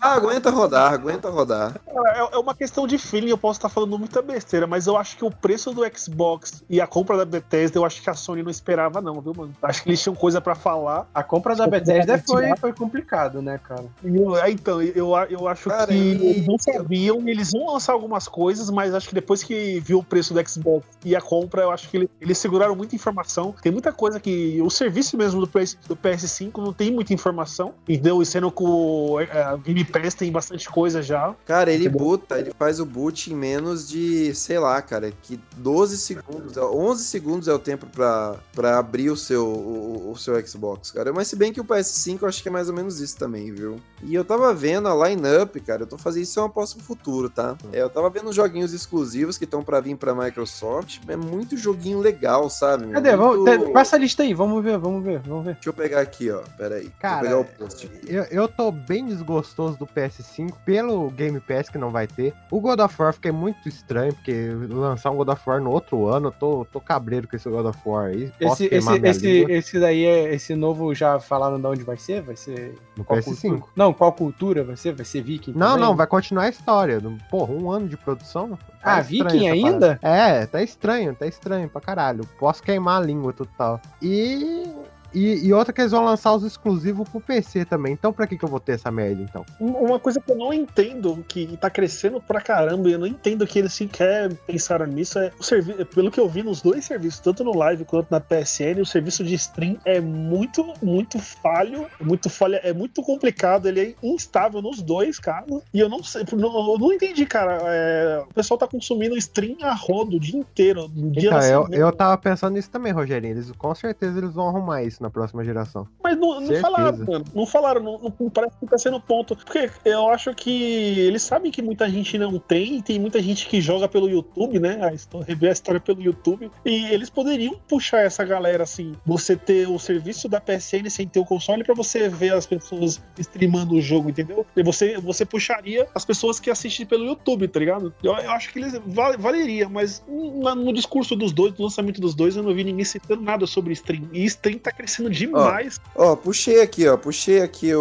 Ah, aguenta rodar, aguenta rodar. É, é uma questão de feeling, eu posso estar falando muita besteira, mas eu acho que o preço do Xbox e a compra da Bethesda, eu acho que a Sony não esperava, não, viu, mano? Acho que eles tinham coisa pra falar. A compra da Bethesda foi, foi complicado, né, cara? Eu- é, então, eu, eu acho Cara, que eles não sabiam, eles vão lançar algumas coisas, mas acho que depois que viu o preço do Xbox e a compra, eu acho que ele- eles seguraram muita informação. Tem muita coisa que. O serviço mesmo do, PS, do PS5 não tem muita informação. Entendeu? E sendo que o, o é, Game Pass tem bastante coisa já. Cara, ele boota, ele faz o boot em menos de, sei lá, cara, que 12 segundos, 11 segundos é o tempo pra, pra abrir o seu, o, o seu Xbox, cara. Mas se bem que o PS5 eu acho que é mais ou menos isso também, viu? E eu tava vendo a line-up, cara, eu tô fazendo isso é uma aposta pro futuro, tá? É, eu tava vendo os joguinhos exclusivos que estão pra vir pra Microsoft, é muito joguinho legal, sabe? meu? Cadê? Vamos, Muito- te- passa a lista aí, vamos ver, vamos ver, vamos ver. Deixa eu pegar aqui, ó, pera aí. Cara, Deixa eu pegar o post. Eu, eu tô bem desgostoso do PS5 pelo Game Pass que não vai ter. O God of War fiquei muito estranho, porque lançar um God of War no outro ano, eu tô, tô cabreiro com esse God of War aí. Posso Esse, esse, esse, língua. esse daí é. Esse novo já falaram de onde vai ser? Vai ser. No qual PS5. cultura? Não, qual cultura vai ser? Vai ser Viking? Não, também? não, vai continuar a história. Porra, um ano de produção. Ah, estranho Viking essa ainda? parada. É, tá estranho, tá estranho pra caralho. Posso queimar a língua total. E. E, e outra que eles vão lançar os exclusivos pro PC também. Então pra que, que eu vou ter essa merda, então? Um- Uma coisa que eu não entendo, que tá crescendo pra caramba, e eu não entendo que eles sequer pensaram nisso, é o serviço. Pelo que eu vi nos dois serviços, tanto no Live quanto na PSN, o serviço de stream é muito, muito falho, muito falha, é muito complicado, ele é instável nos dois casos. E eu não sei, não- eu não entendi, cara. é, o pessoal tá consumindo stream a rodo o dia inteiro. Um dia Então, eu, né? eu tava pensando nisso também, Rogerinho. Eles, com certeza eles vão arrumar isso na próxima geração. Mas não, não falaram, mano. Não falaram, não, não parece que tá sendo ponto. Porque eu acho que eles sabem que muita gente não tem, e tem muita gente que joga pelo YouTube, né? A história, rever a história pelo YouTube. E eles poderiam puxar essa galera assim. Você ter o serviço da PSN sem ter o console pra você ver as pessoas streamando o jogo, entendeu? E você, você puxaria as pessoas que assistem pelo YouTube, tá ligado? Eu, eu acho que eles val- valeria, mas no, no discurso dos dois, no lançamento dos dois, eu não vi ninguém citando nada sobre stream. E stream tá crescendo demais. Ó, puxei aqui, ó, puxei aqui o,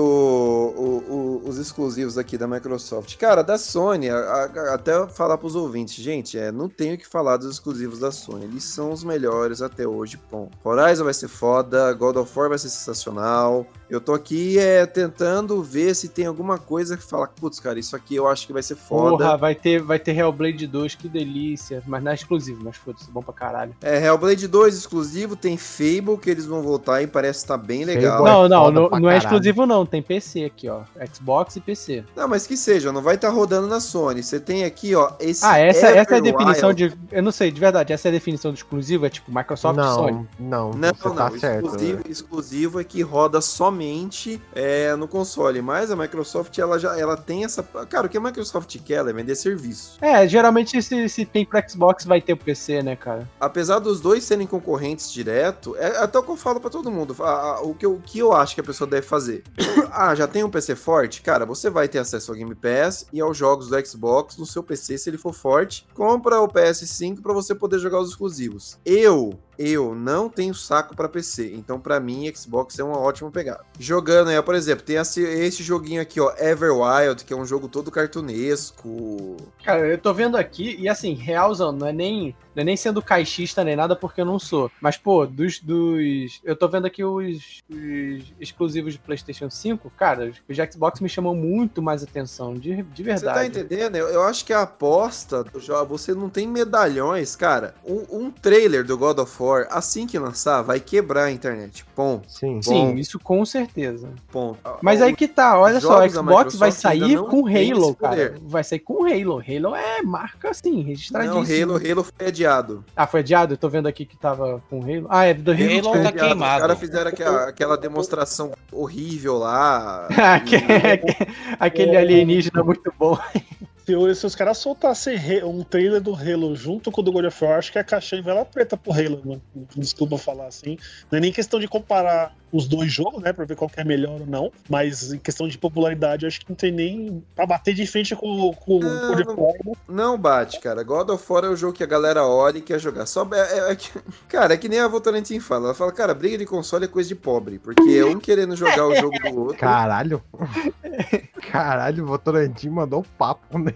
o- o- os exclusivos aqui da Microsoft. Cara, da Sony, a- a- até falar pros ouvintes, gente, é, não tenho o que falar dos exclusivos da Sony. Eles são os melhores até hoje, ponto. Horizon vai ser foda, God of War vai ser sensacional. Eu tô aqui é, tentando ver se tem alguma coisa que fala, putz, cara, isso aqui eu acho que vai ser foda. Porra, vai ter, vai ter Hellblade 2, que delícia. Mas não é exclusivo, mas foda-se, bom pra caralho. É, Hellblade 2 exclusivo, tem Fable que eles vão voltar e parece estar bem legal. É não, não, não, não é exclusivo não, tem PC aqui, ó. Xbox e PC. Não, mas que seja, não vai estar rodando na Sony. Você tem aqui, ó, esse Ah, essa, essa é a definição de. Eu não sei, de verdade, essa é a definição de exclusivo? É tipo Microsoft e Sony? não, não, Não, você não, tá certo. exclusivo, exclusivo é que roda somente é, no console, mas a Microsoft ela já ela tem essa, cara, o que a Microsoft quer ela é vender serviço. É, geralmente se, se tem pro Xbox vai ter pro PC, né, cara? Apesar dos dois serem concorrentes direto, é até o que eu falo pra todo mundo, a- a- o que o que eu acho que a pessoa deve fazer. [COUGHS] ah, já tem um PC forte? Cara, você vai ter acesso ao Game Pass e aos jogos do Xbox no seu PC se ele for forte. Compra o PS5 pra você poder jogar os exclusivos. Eu eu não tenho saco pra PC, então pra mim Xbox é uma ótima pegada. Jogando aí, por exemplo, tem esse, esse joguinho aqui, ó, Everwild, que é um jogo todo cartunesco. Cara, eu tô vendo aqui, e assim, realzão, não é nem, não é nem sendo caixista nem nada, porque eu não sou. Mas, pô, dos. dos eu tô vendo aqui os, os exclusivos de PlayStation 5, cara, os de Xbox me chamam muito mais atenção, de, de Você tá verdade. entendendo? Eu, eu acho que a aposta do jogo, você não tem medalhões, cara. Um, um trailer do God of War, assim que lançar, vai quebrar a internet. Ponto. Sim. Sim, isso com certeza. Ponto. Mas aí que tá, olha só, Xbox vai sair com Halo, cara. Vai sair com Halo. Halo é marca, assim, registradíssimo. Não, Halo, Halo foi adiado. Ah, foi adiado? Eu tô vendo aqui que tava com Halo. Ah, é do Halo. Halo tá adiado. queimado. Os caras fizeram aquela, aquela demonstração horrível lá. [LAUGHS] Aquele alienígena muito bom. [LAUGHS] Se, se os caras soltassem um trailer do Halo junto com o do God of War, acho que a caixinha vai lá preta pro Halo, mano. Desculpa falar assim. Não é nem questão de comparar os dois jogos, né, pra ver qual que é melhor ou não, mas em questão de popularidade, acho que não tem nem pra bater de frente com, com o Não, God of não- War. né? Não bate, cara. God of War é o jogo que a galera olha e quer jogar. Só é, é- é que- [LAUGHS] cara, é que nem a Votorantim fala. Ela fala, cara, briga de console é coisa de pobre. Porque é um querendo jogar o jogo do outro. Caralho. [LAUGHS] Caralho, o Votorantim mandou um papo, né?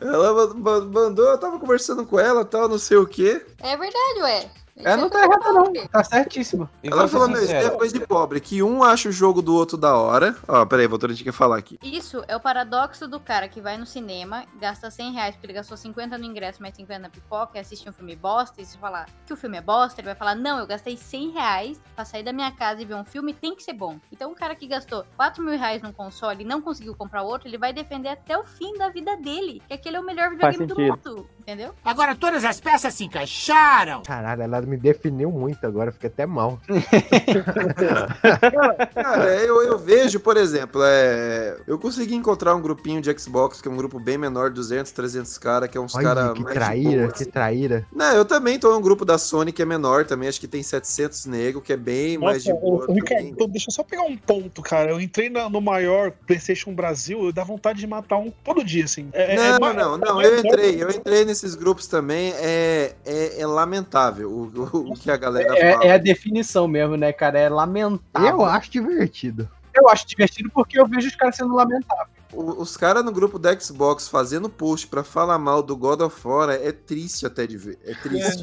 Ela ma- ma- mandou, eu tava conversando com ela, tal, não sei o quê. É verdade, ué. É, não tá errado não, tá certíssimo. Ela meu, isso é coisa de pobre, que um acha o jogo do outro da hora. Ó, peraí, vou quer falar aqui. Isso é o paradoxo do cara que vai no cinema, gasta 100 reais porque ele gastou 50 no ingresso, mais 50 na pipoca, e assiste um filme bosta, e se falar que o filme é bosta, ele vai falar, não, eu gastei 100 reais pra sair da minha casa e ver um filme, tem que ser bom. Então o cara que gastou 4 mil reais num console e não conseguiu comprar outro, ele vai defender até o fim da vida dele, que aquele é o melhor videogame do mundo, entendeu? Agora todas as peças se encaixaram. Caralho, ela me definiu muito agora, fiquei até mal. [LAUGHS] Cara, eu, eu vejo, por exemplo, é, eu consegui encontrar um grupinho de Xbox, que é um grupo bem menor, 200, 300 caras, que é uns caras que traíra, boa, que assim. traíra. Não, eu também tô em um grupo da Sony que é menor também, acho que tem 700 negros, que é bem Nossa, mais de boa. O, Ricardo, então deixa eu só pegar um ponto, cara. Eu entrei na, no maior PlayStation Brasil, eu dá vontade de matar um todo dia, assim. É, é não, é, não, não, eu entrei, eu entrei nesses grupos também, é, é, é lamentável o, o, o, que a galera é, fala. É a definição mesmo, né, cara? É lamentável. Eu acho divertido. Eu acho divertido porque eu vejo os caras sendo lamentáveis os caras no grupo da Xbox fazendo post para falar mal do God of War é triste até de ver. É triste.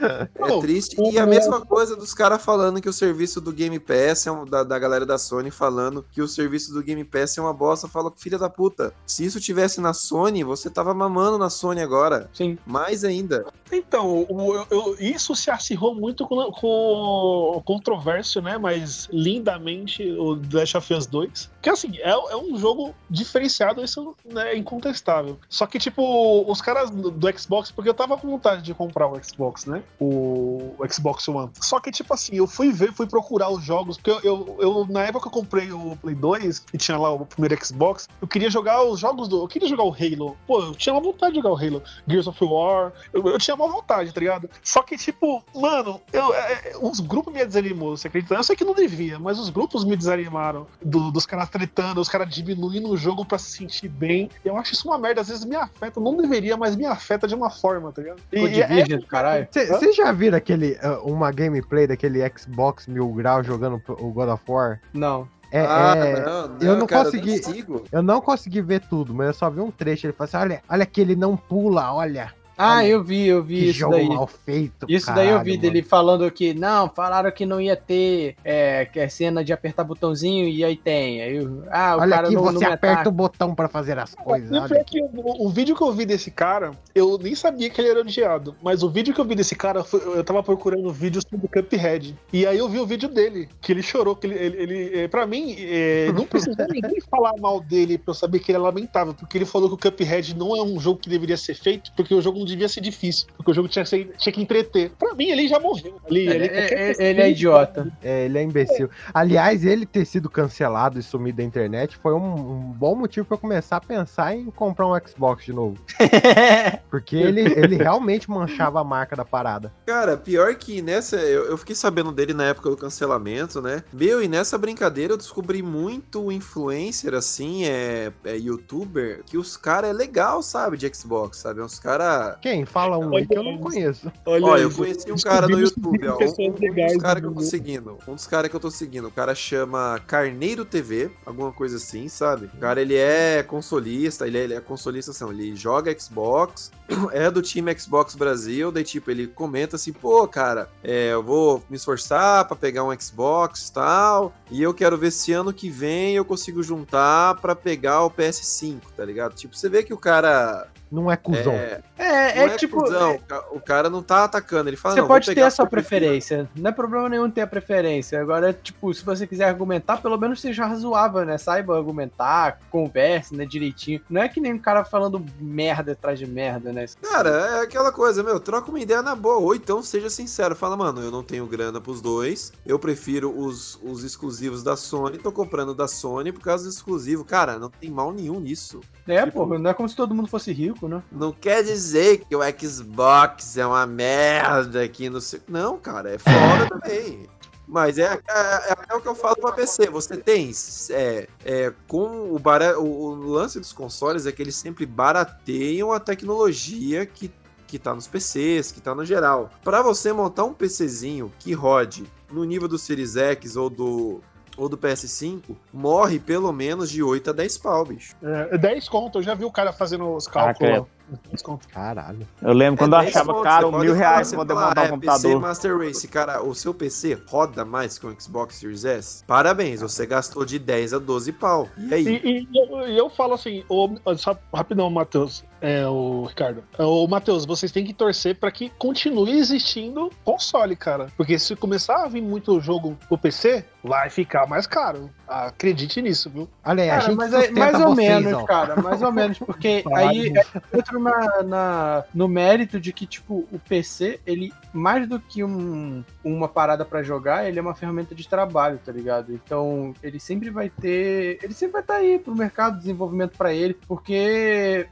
É, é triste. E a mesma coisa dos caras falando que o serviço do Game Pass é um, da, da galera da Sony falando que o serviço do Game Pass é uma bosta. Fala, filha da puta. Se isso tivesse na Sony, você tava mamando na Sony agora. Sim. Mais ainda. Então, o, eu, isso se acirrou muito com, com o controverso, né? Mas lindamente o The Last of Us 2. Que assim, é, é um jogo diferenciado, isso né, é incontestável. Só que, tipo, os caras do, Xbox, porque eu tava com vontade de comprar o Xbox, né? O, o, Xbox One. Só que, tipo assim, eu fui ver, fui procurar os jogos, porque eu, eu, eu, na época que eu comprei o Play 2, e tinha lá o primeiro Xbox, eu queria jogar os jogos do. Eu queria jogar o Halo. Pô, eu tinha uma vontade de jogar o Halo. Gears of War. Eu, eu tinha uma vontade, tá ligado? Só que, tipo, mano, eu, é, é os grupos me desanimou, você acredita? Eu sei que não devia, mas os grupos me desanimaram. Do, dos caras tretando, os caras diminuindo o jogo pra se sentir bem. Eu acho isso uma merda. Às vezes me afeta. Não deveria, mas me afeta de uma forma, tá ligado? E, de é, do caralho. Vocês já viram aquele, uh, uma gameplay daquele Xbox Mil Grau jogando o God of War? Não. É, ah, é... Não, não, eu não cara, consegui. Eu, eu não consegui ver tudo, mas eu só vi um trecho. Ele falou assim: olha, olha que ele não pula, olha. Ah, eu vi, eu vi que isso jogo daí. mal feito, isso caralho, daí eu vi mano. dele falando que não, falaram que não ia ter é, que é cena de apertar botãozinho e aí tem. Aí, ah, o olha cara aqui, não, você não aperta o botão para fazer as coisas. Olha que o, o, vídeo que eu vi desse cara, eu nem sabia que ele era odiado, mas o vídeo que eu vi desse cara, eu tava procurando vídeos sobre Cuphead. E aí eu vi o vídeo dele, que ele chorou, que ele, ele, ele é, pra mim, é, não precisa ninguém falar mal dele pra eu saber que ele é lamentável, porque ele falou que o Cuphead não é um jogo que deveria ser feito, porque o jogo não devia ser difícil porque o jogo tinha, tinha que entreter. Pra mim, ele já morreu. Ali, ele, é, é, ele é idiota. É, ele é imbecil. Aliás, ele ter sido cancelado e sumido da internet foi um, um bom motivo pra eu começar a pensar em comprar um Xbox de novo. [LAUGHS] porque ele, ele realmente manchava a marca da parada. Cara, pior que nessa. Eu, eu fiquei sabendo dele na época do cancelamento, né? Meu, e nessa brincadeira eu descobri muito influencer, assim, é, é youtuber, que os caras é legal, sabe, de Xbox, sabe? Uns caras. Quem? Fala um aí que eu não conheço. Olha, Olha eu conheci um cara no YouTube, ó. Um, um dos caras que eu tô seguindo. Um dos caras que eu tô seguindo. O cara chama Carneiro TV, alguma coisa assim, sabe? O cara, ele é consolista, ele é, ele é consolista, assim, ele joga Xbox, [CLEARS THROAT] é do time Xbox Brasil, daí, tipo, ele comenta assim, pô, cara, é, eu vou me esforçar pra pegar um Xbox e tal, e eu quero ver se ano que vem eu consigo juntar pra pegar o PS5, tá ligado? Tipo, você vê que o cara não é cuzão. É, é, é, é tipo. Cuzão. O cara não tá atacando. Ele fala, Você pode ter a sua preferência. Não é problema nenhum ter a preferência. Agora, tipo, se você quiser argumentar, pelo menos seja razoável, né? Saiba argumentar, converse, né? Direitinho. Não é que nem um cara falando merda atrás de merda, né? Cara, é aquela coisa, meu, troca uma ideia na boa. Ou então seja sincero. Fala, mano, eu não tenho grana pros dois. Eu prefiro os, os exclusivos da Sony. Tô comprando da Sony por causa do exclusivo. Cara, não tem mal nenhum nisso. É, tipo, pô, não é como se todo mundo fosse rico, né? Não quer dizer que o Xbox é uma merda aqui no. Não, cara, é foda também. Mas é, é, é, o que eu falo para PC. Você tem. É, é, com o, bara, o, o, lance dos consoles é que eles sempre barateiam a tecnologia que, que tá nos PCs, que tá no geral. Para você montar um PCzinho que rode no nível do Series X ou do, ou do PS5, morre pelo menos de 8 a 10 pau, bicho. É, 10 conto, eu já vi o cara fazendo os cálculos. Ah, desconto. Caralho. Eu lembro quando eu É 10 achava conto, caro mil reais você pra montar ah, um é computador. PC Master Race, cara, o seu PC roda mais que o Xbox Series S? Parabéns, você gastou de 10 a 12 pau. E aí? E, e eu, eu falo assim, ô, só rapidão, Matheus, é, o Ricardo. Ô, Matheus, vocês têm que torcer pra que continue existindo console, cara. Porque se começar a vir muito jogo pro PC, vai ficar mais caro. Acredite nisso, viu? Olha aí, a Cara, gente mas é, mais ou vocês, menos, ó. cara, mais ou menos, porque [LAUGHS] aí é na, na- no mérito de que, tipo, o PC, ele, mais do que um- uma parada pra jogar, ele é uma ferramenta de trabalho, tá ligado? Então, ele sempre vai ter, ele sempre vai estar aí pro mercado de desenvolvimento pra ele, porque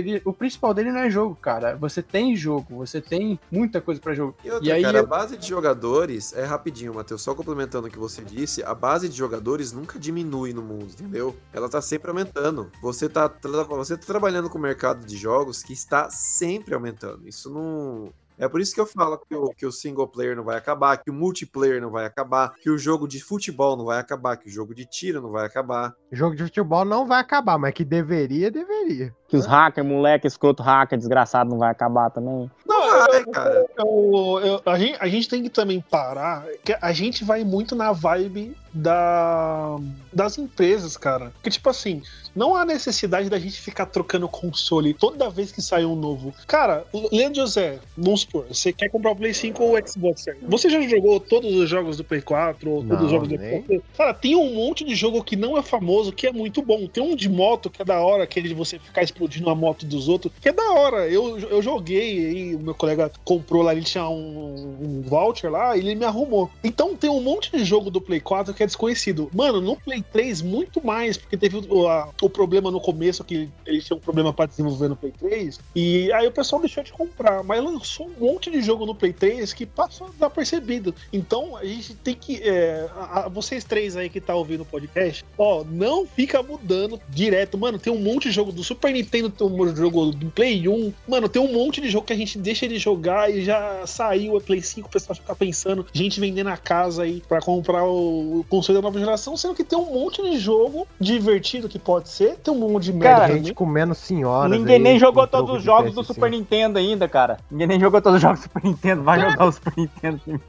ele, o principal dele não é jogo, cara. Você tem jogo, você tem muita coisa pra jogo. E outra, E aí cara, eu- a base de jogadores, é rapidinho, Matheus, só complementando o que você disse, a base de jogadores nunca diminui no mundo, entendeu? Ela tá sempre aumentando. Você tá, você tá trabalhando com o mercado de jogos que está sempre aumentando. Isso não. É por isso que eu falo que o, que o single player não vai acabar, que o multiplayer não vai acabar, que o jogo de futebol não vai acabar, que o jogo de tiro não vai acabar. Jogo de futebol não vai acabar, mas que deveria, deveria. Que os hackers, moleque, escroto hacker, desgraçado, não vai acabar também. Não, vai, cara. Eu- eu- a, gente, a gente tem que também parar, que a gente vai muito na vibe da, das empresas, cara. Porque, tipo assim, não há necessidade da gente ficar trocando console toda vez que sai um novo. Cara, Leandro José, vamos supor, você quer comprar o Play 5 ou o Xbox? Você já jogou todos os jogos do Play 4 ou todos Não, os jogos do nem. Xbox? Cara, tem um monte de jogo que não é famoso, que é muito bom. Tem um de moto que é da hora, aquele de você ficar explodindo a moto dos outros, que é da hora. Eu, eu joguei aí, o meu colega comprou lá, ele tinha um, um voucher lá, e ele me arrumou. Então tem um monte de jogo do Play 4 que é desconhecido. Mano, no Play 3, muito mais, porque teve a- o problema no começo, que ele tinha um problema pra desenvolver no Play 3, e aí o pessoal deixou de comprar. Mas lançou um monte de jogo no Play 3 que passa desapercebido. Então a gente tem que. é, a- a- vocês três aí que tá ouvindo o podcast, ó, não fica mudando direto. Mano, tem um monte de jogo do Super Nintendo, tem um jogo do Play 1. Mano, tem um monte de jogo que a gente deixa ele jogar e já saiu o Play 5, o pessoal fica pensando, gente vendendo a casa aí pra comprar o, o console da nova geração, sendo que tem um monte de jogo divertido que pode ser, tem um monte de merda Cara, gente comendo senhoras. Ninguém aí nem jogou todos jogo os jogos do PS5. Super Nintendo ainda, cara. Ninguém nem jogou todos os jogos do Super Nintendo. Vai jogar o Super Nintendo. [LAUGHS]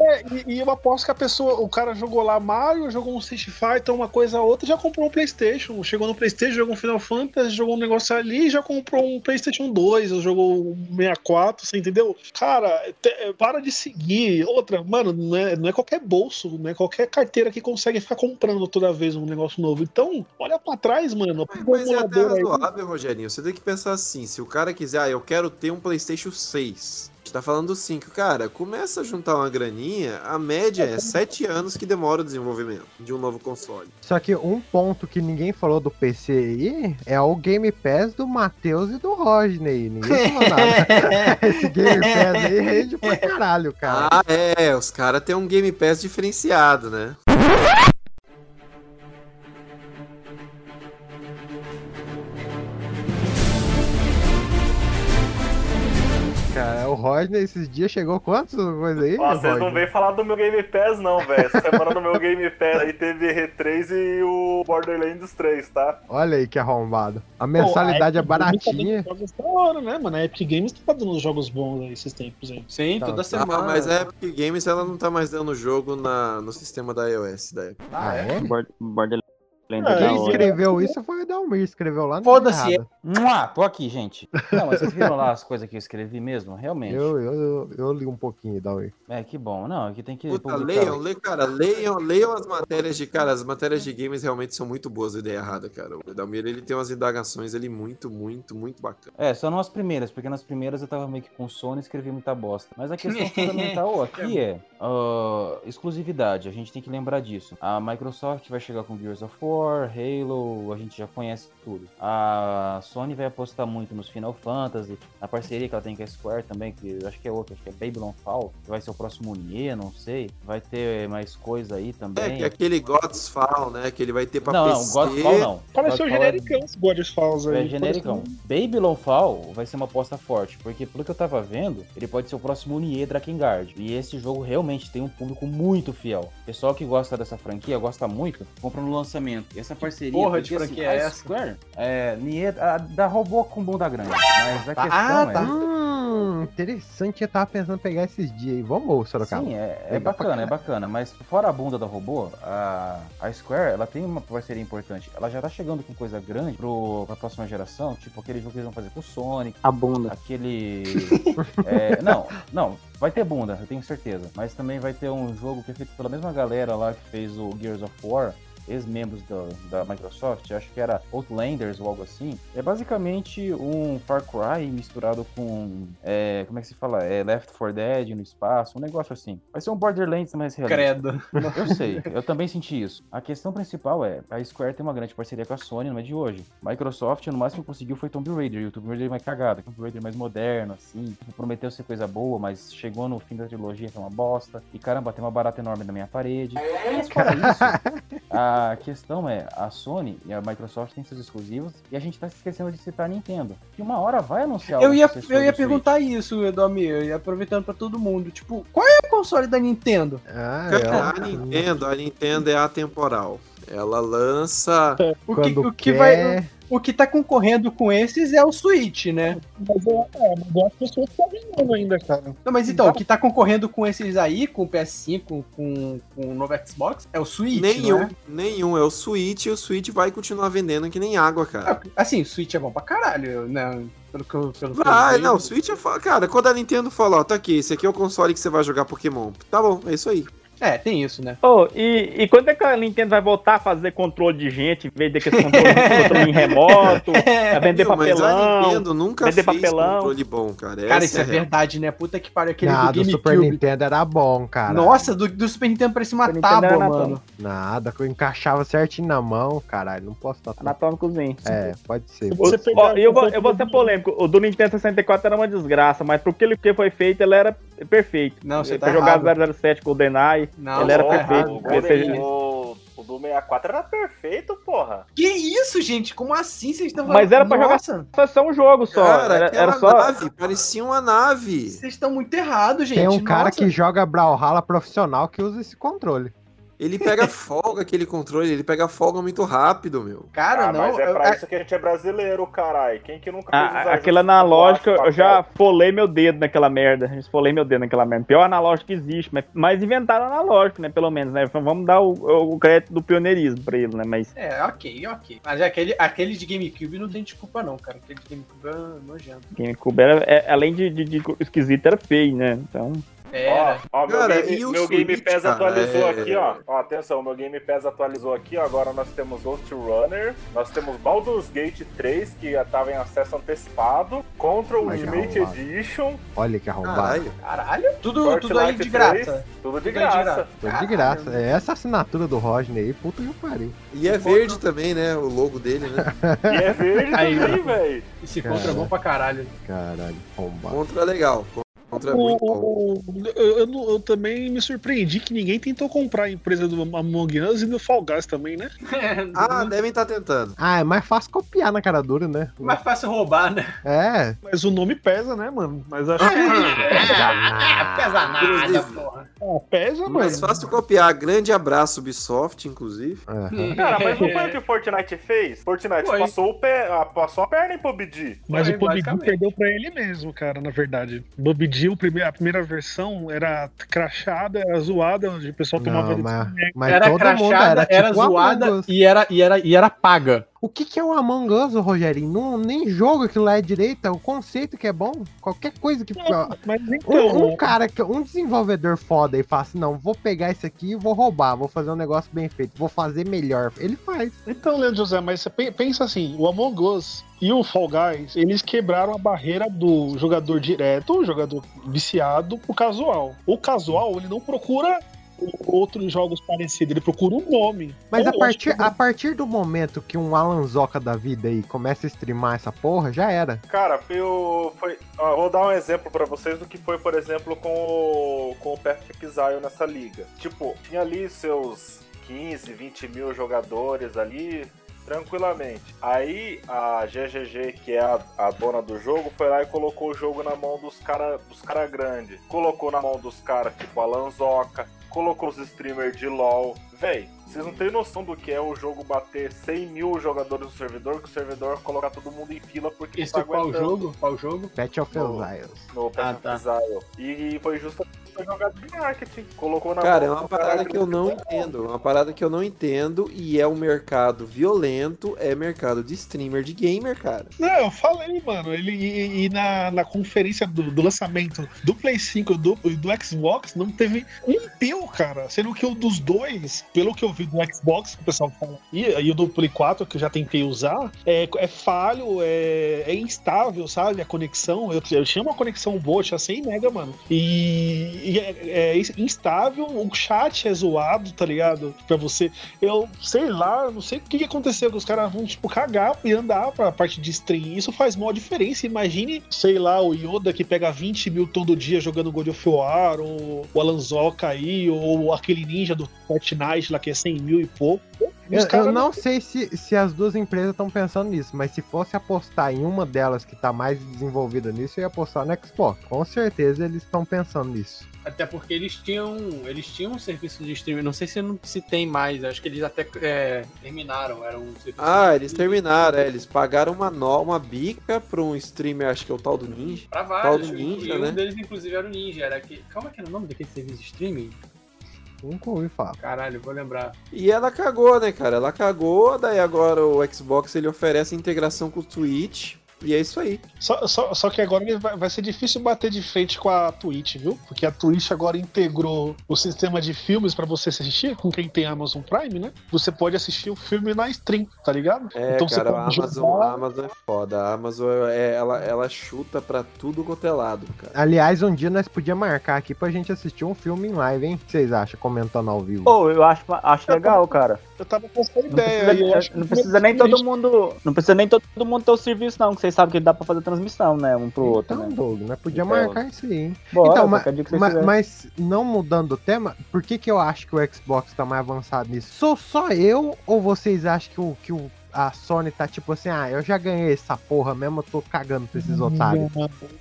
É, e, e eu aposto que a pessoa, o cara jogou lá Mario, jogou um Street Fighter, uma coisa ou outra, já comprou um PlayStation. Chegou no PlayStation, jogou um Final Fantasy, jogou um negócio ali, já comprou um PlayStation 2, ou jogou um 64, você entendeu? Cara, te- para de seguir. Outra, mano, não é, não é qualquer bolso, não é qualquer carteira que consegue ficar comprando toda vez um negócio novo. Então, olha pra trás, mano. Um Mas é até emulador aí. razoável, Rogerinho. Você tem que pensar assim: se o cara quiser, ah, eu quero ter um PlayStation 6. A gente tá falando 5. Cara, começa a juntar uma graninha. A média é 7 anos que demora o desenvolvimento de um novo console. Só que um ponto que ninguém falou do PC aí é o Game Pass do Matheus e do Rodney. Ninguém falou nada. [LAUGHS] Esse Game Pass aí rende pra caralho, cara. Ah, é. Os caras têm um Game Pass diferenciado, né? Rodney esses dias chegou quantas coisas aí? Ó, vocês não vêm falar do meu Game Pass, não, velho. Essa semana no meu Game Pass aí teve R3 e o Borderlands 3, tá? Olha aí que arrombado. A Pô, mensalidade a é tá baratinha. jogos da hora, né, mano? A Epic Games tá dando jogos bons aí esses tempos aí. Sim, Tá, toda tá. semana. Mas a Epic Games ela não tá mais dando jogo na, no sistema da iOS da Epic. Ah, é? Bord- Borderlands É, é da Quem escreveu isso foi o Dalmir, escreveu lá no Foda-se, tô aqui, gente. Não, mas vocês viram lá as coisas que eu escrevi mesmo? Realmente. Eu, eu, eu, eu li um pouquinho, Dalmir. É, que bom. Não, aqui tem que Puta, publicar. leiam, leiam, cara, leiam, leiam as matérias de. Cara, as matérias de games realmente são muito boas, a ideia errada, cara. O Dalmir ele tem umas indagações ali muito, muito, muito bacanas. É, só não as primeiras, porque nas primeiras eu tava meio que com sono e escrevi muita bosta. Mas a questão fundamental [LAUGHS] aqui é ah, exclusividade, a gente tem que lembrar disso. A Microsoft vai chegar com Gears of War, Halo, a gente já conhece tudo. A Sony vai apostar muito nos Final Fantasy, na parceria que ela tem com a Square também, que eu acho que é outra, acho que é Babylon Fall, que vai ser o próximo Nier, não sei. Vai ter mais coisa aí É, também. que é aquele God's Fall, né? Que ele vai ter pra Não, não, PC. Godfall não. Pareceu é- genericão esse God's Falls aí. É genericão. Babylon Fall vai ser uma aposta forte, porque pelo que eu tava vendo, ele pode ser o próximo Nier Drakengard. E esse jogo realmente tem um público muito fiel. O pessoal que gosta dessa franquia, gosta muito, compra no lançamento. E essa parceria, Porra de assim, franquia é a essa? Square? É, Nier, a, da robô com bunda grande. Mas a Tá. questão Ah, é. tá. Hum, interessante. Eu tava pensando em pegar esses dias aí. Vamos, Sorocaba. Sim, é, é bacana, é bacana. Mas fora a bunda da robô, a, a Square, ela tem uma parceria importante. Ela já tá chegando com coisa grande pro, pra próxima geração, tipo aquele jogo que eles vão fazer com o Sonic. A bunda. Aquele. [LAUGHS] é, não, não, vai ter bunda, eu tenho certeza. Mas também vai ter um jogo que é feito pela mesma galera lá que fez o Gears of War. Ex-membros da, da Microsoft, acho que era Outlanders ou algo assim. É basicamente um Far Cry misturado com. é, como é que se fala? É Left 4 Dead no espaço, um negócio assim. Vai ser um Borderlands mais realista. Credo. Eu sei, eu também senti isso. A questão principal é, a Square tem uma grande parceria com a Sony, não é de hoje. Microsoft, no máximo que conseguiu foi Tomb Raider, e o Tomb Raider mais cagado, Tomb Raider mais moderno, assim, tipo, prometeu ser coisa boa, mas chegou no fim da trilogia que é uma bosta, e caramba, tem uma barata enorme na minha parede. Mas fora isso, a [LAUGHS] questão é, a Sony e a Microsoft têm seus exclusivos, e a gente tá se esquecendo de citar a Nintendo, que uma hora vai anunciar Eu o ia, eu ia perguntar isso, Edomir, e aproveitando pra todo mundo. Tipo, qual é o console da Nintendo? Ah, Cara, a Nintendo, a Nintendo é atemporal. Ela lança. O que, o que quer- vai. O que tá concorrendo com esses é o Switch, né? Mas eu, é, mas eu acho que o Switch tá ganhando ainda, cara. Não, mas então, o que tá concorrendo com esses aí, com o PS5, com, com o novo Xbox, é o Switch, Nenhum, né? nenhum. É o Switch e o Switch vai continuar vendendo que nem água, cara. Assim, o Switch é bom pra caralho, né? Pelo que eu, pelo que eu Vai, não, o Switch é. Cara, quando a Nintendo fala, ó, tá aqui, esse aqui é o console que você vai jogar Pokémon. Tá bom, é isso aí. É, tem isso, né? Ô, e, e quando é que a Nintendo vai voltar a fazer controle de gente, em vez daquele controle, [LAUGHS] controle em remoto, a vender Viu, mas a papelão, Nintendo nunca vender fez papelão. controle bom, cara. Cara, Essa isso é, real. verdade, né? Puta que pariu, aquele Nada, do o Super GameCube. Nintendo era bom, cara. Nossa, do, do Super Nintendo parecia uma tábua, anatômico. mano. Nada, que eu encaixava certinho na mão, caralho. Não posso estar. Anatômicozinho. É, pode ser. Você pegar eu, o vou, eu vou ser polêmico. O do Nintendo 64 era uma desgraça, mas pro que ele foi feito, ele era perfeito. Não, você pra tá jogar errado. 007 GoldenEye, Não, ele era tá perfeito. O, você- o, o do 64 era perfeito, porra. Que isso, gente? Como assim vocês estão Mas era pra jogar Nossa, só, só um jogo só. Cara, era, era só. nave, parecia uma nave. Vocês estão muito errados, gente. Tem um cara Nossa. que joga Brawlhalla profissional que usa esse controle. Ele pega [LAUGHS] folga, aquele controle, ele pega folga muito rápido, meu. Cara, Ah, não. mas é eu- pra a- isso que a gente é brasileiro, caralho. Quem que nunca fez Ah, usar aquele esse analógico, plástico, eu já folei meu dedo naquela merda. Esfolei meu dedo naquela merda. Pior analógico que existe, mas, mas inventaram analógico, né? Pelo menos, né? Então vamos dar o, o crédito do pioneirismo pra ele, né? Mas É, ok, ok. Mas aquele, aquele de GameCube não tem desculpa, não, cara. Aquele de GameCube é nojento. GameCube era, é, além de, de- de esquisito, era feio, né? Então. Era. Ó, ó, meu, Cara, game, meu Game Switch, Pass cara, atualizou é- aqui, ó. Ó, atenção, meu Game Pass atualizou aqui, ó. Agora nós temos Ghost Runner, nós temos Baldur's Gate 3, que já tava em acesso antecipado, Control Ultimate. Edition, Olha que arrombado. Caralho. Caralho. Tudo, Fortnite tudo aí de 3, graça. tudo de Tudo aí de graça. graça. Tô de graça. É essa assinatura do Rodney aí, puta que pariu. E é verde também, né? O logo dele, né? [LAUGHS] E é verde Aí, também, velho. Esse contra é bom pra caralho. Caralho, arrombado. Contra é legal. Contra é muito bom. Eu, eu eu também me surpreendi que ninguém tentou comprar a empresa do Among Us e do Fall Guys também, né? [LAUGHS] Ah, devem estar tentando. Ah, é mais fácil copiar na cara dura, né? Mais fácil roubar, né? É. Mas o nome pesa, né, mano? Mas acho que. Ah, pesa [LAUGHS] nada, porra. Ah, pesa, mano. Mais fácil copiar. Grande abraço, Ubisoft, inclusive. [LAUGHS] Cara, mas não foi o que o Fortnite fez? Fortnite Foi. passou, o pé, passou a perna em PUBG. Mas Foi, o PUBG perdeu pra ele mesmo, cara, na verdade. PUBG, a primeira versão era crachada, era zoada, onde o pessoal tomava. Não, mas, mas Era todo crachada, era, era, tipo Among zoada e era, e, era, e era paga. O que, que é o Among Us, Rogerinho? Não, nem jogo aquilo lá é direita, o conceito que é bom. Qualquer coisa que. Mas Um, então. um cara, que um desenvolvedor foda e fala assim: não, vou pegar isso aqui e vou roubar, vou fazer um negócio bem feito, vou fazer melhor. Ele faz. Então, Leandro José, mas você pe- pensa assim: o Among Us e o Fall Guys, eles quebraram a barreira do jogador direto, o jogador viciado, pro casual. O casual, ele não procura outros jogos parecidos, ele procura um nome. Mas a partir, que- a partir do momento que um Alan Zoca da vida aí começa a streamar essa porra, já era. Cara, eu foi, ó, vou dar um exemplo pra vocês do que foi, por exemplo, com o, com o Perfect Exile nessa liga. Tipo, tinha ali seus 15, 20 mil jogadores ali, tranquilamente. Aí a GGG, que é a, a dona do jogo, foi lá e colocou o jogo na mão dos cara, dos cara grandes. Colocou na mão dos caras tipo a Lanzoca, colocou os streamers de LoL. Véi, vocês não têm noção do que é o jogo bater 100 mil jogadores no servidor, que o servidor colocar todo mundo em fila porque Esse não tá qual aguentando. jogo? Qual jogo? Patch of No- Exiles. No Path Ah, of tá. Exile. E foi justamente essa jogada de marketing. Colocou na Cara, é uma parada que eu não entendo. É uma parada que eu não entendo e é um mercado violento, é mercado de streamer de gamer, cara. Não, eu falei, mano. Ele, e, e na, na conferência do, do lançamento do Play 5 e do, do Xbox não teve um pio, cara. Sendo que o dos dois, pelo que eu vi do Xbox, que o pessoal fala, e, e o do Play 4, que eu já tentei usar, é, é falho, é, é instável, sabe? A conexão. Eu, eu tinha uma conexão boa, tinha 100 mega, mano. E, e é, é instável, o chat é zoado, tá ligado? Pra você. Eu sei lá, não sei o que, que aconteceu, que os caras vão, tipo, cagar e andar pra parte de stream. Isso faz maior diferença. Imagine, sei lá, o Yoda que pega 20 mil todo dia jogando God of War, ou o Alanzoca aí, ou aquele ninja do Fortnite lá que é 100 mil e pouco. Eu, eu não sei se, se as duas empresas estão pensando nisso, mas se fosse apostar em uma delas que tá mais desenvolvida nisso, eu ia apostar no Xbox. Com certeza eles estão pensando nisso. Até porque eles tinham, eles tinham um serviço de streaming. Não sei se não se tem mais. Acho que eles até é, terminaram. Era um serviço. Ah, eles terminaram, é, eles pagaram uma, no, uma bica pra um streamer, acho que é o tal do Ninja. Pra Tal vários. do e Ninja, um né? deles, inclusive, era o Ninja. Era que... Calma que era o nome daquele serviço de streaming? Nunca ouvi falar. Caralho, vou lembrar. E ela cagou, né, cara? Ela cagou, daí agora o Xbox ele oferece integração com o Twitch. E é isso aí. Só, só, só que agora vai, vai ser difícil bater de frente com a Twitch, viu? Porque a Twitch agora integrou o sistema de filmes pra você assistir, com quem tem Amazon Prime, né? Você pode assistir o filme na stream, tá ligado? É, então cara, você a pode Amazon, jogar- a Amazon é foda. A Amazon, é, ela, ela chuta pra tudo quanto é lado, cara. Aliás, um dia nós podíamos marcar aqui pra gente assistir um filme em live, hein? O que vocês acham? Comentando ao vivo. Pô, eu acho, acho legal, cara. Eu tava com essa Não ideia. precisa, eu acho que não precisa nem todo mundo. Não precisa nem todo mundo ter o serviço, não. Que vocês sabem que dá pra fazer transmissão, né? Um pro outro. Então, né? Doug, nós podíamos Então, marcar isso aí, hein? Bora, então, ma- ma- mas não mudando o tema, por que, que eu acho que o Xbox tá mais avançado nisso? Sou só eu ou vocês acham que o, que o, a Sony tá tipo assim, ah, eu já ganhei essa porra mesmo, eu tô cagando pra esses otários?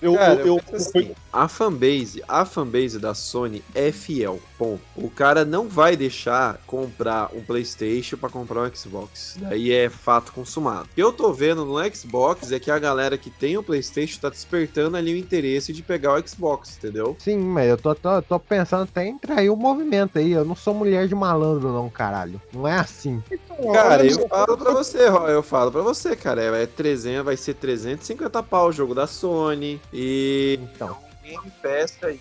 Eu, Cara, eu, eu, penso assim, a fanbase, a fanbase da Sony é fiel. Ponto. O cara não vai deixar comprar um PlayStation pra comprar um Xbox. Daí é fato consumado. O que eu tô vendo no Xbox é que a galera que tem o PlayStation tá despertando ali o interesse de pegar o Xbox, entendeu? Sim, mas eu tô, tô, tô pensando até em trair o movimento aí. Eu não sou mulher de malandro, não, caralho. Não é assim. Cara, eu falo pra você, eu falo pra você, cara, é é 300, vai ser 350 pau o jogo da Sony e Então, Game Pass aí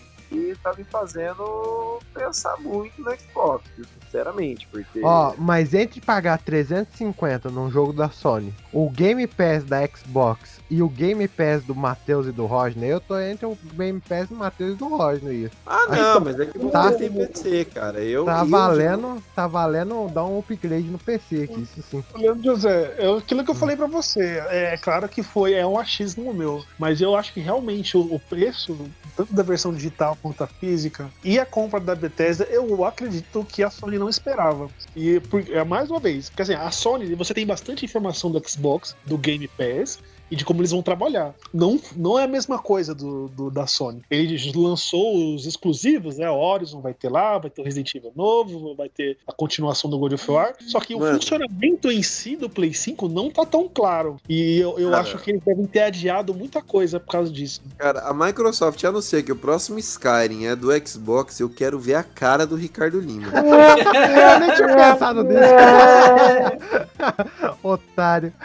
tá me fazendo pensar muito no Xbox, sinceramente, porque ó, mas entre pagar 350 num jogo da Sony, o Game Pass da Xbox e o Game Pass do Matheus e do Rodney, eu tô entre o Game Pass do Matheus e do Rodney. Ah, não, mas é que você Tá. tem PC, cara. Eu, Tá eu valendo, tá valendo dar um upgrade no PC aqui, isso sim. Leandro José, eu, aquilo que eu falei pra você, é claro que foi, é um achismo meu, mas eu acho que realmente o, o preço, tanto da versão digital quanto a física, e a compra da Bethesda, eu acredito que a Sony não esperava. E por, é, mais uma vez, porque assim, a Sony, você tem bastante informação do Xbox, do Game Pass, e de como eles vão trabalhar. Não, não é a mesma coisa do, do- da Sony. Ele lançou os exclusivos, né? O Horizon vai ter lá, vai ter o Resident Evil novo, vai ter a continuação do God of War. Só que o Mano. funcionamento em si do Play 5 não tá tão claro. E eu, eu Cara. acho que eles devem ter adiado muita coisa por causa disso. Cara, a Microsoft anuncia que o próximo Skyrim é do Xbox, eu quero ver a cara do Ricardo Lima. [LAUGHS] Eu nem tinha pensado nisso. [LAUGHS] Otário. [LAUGHS]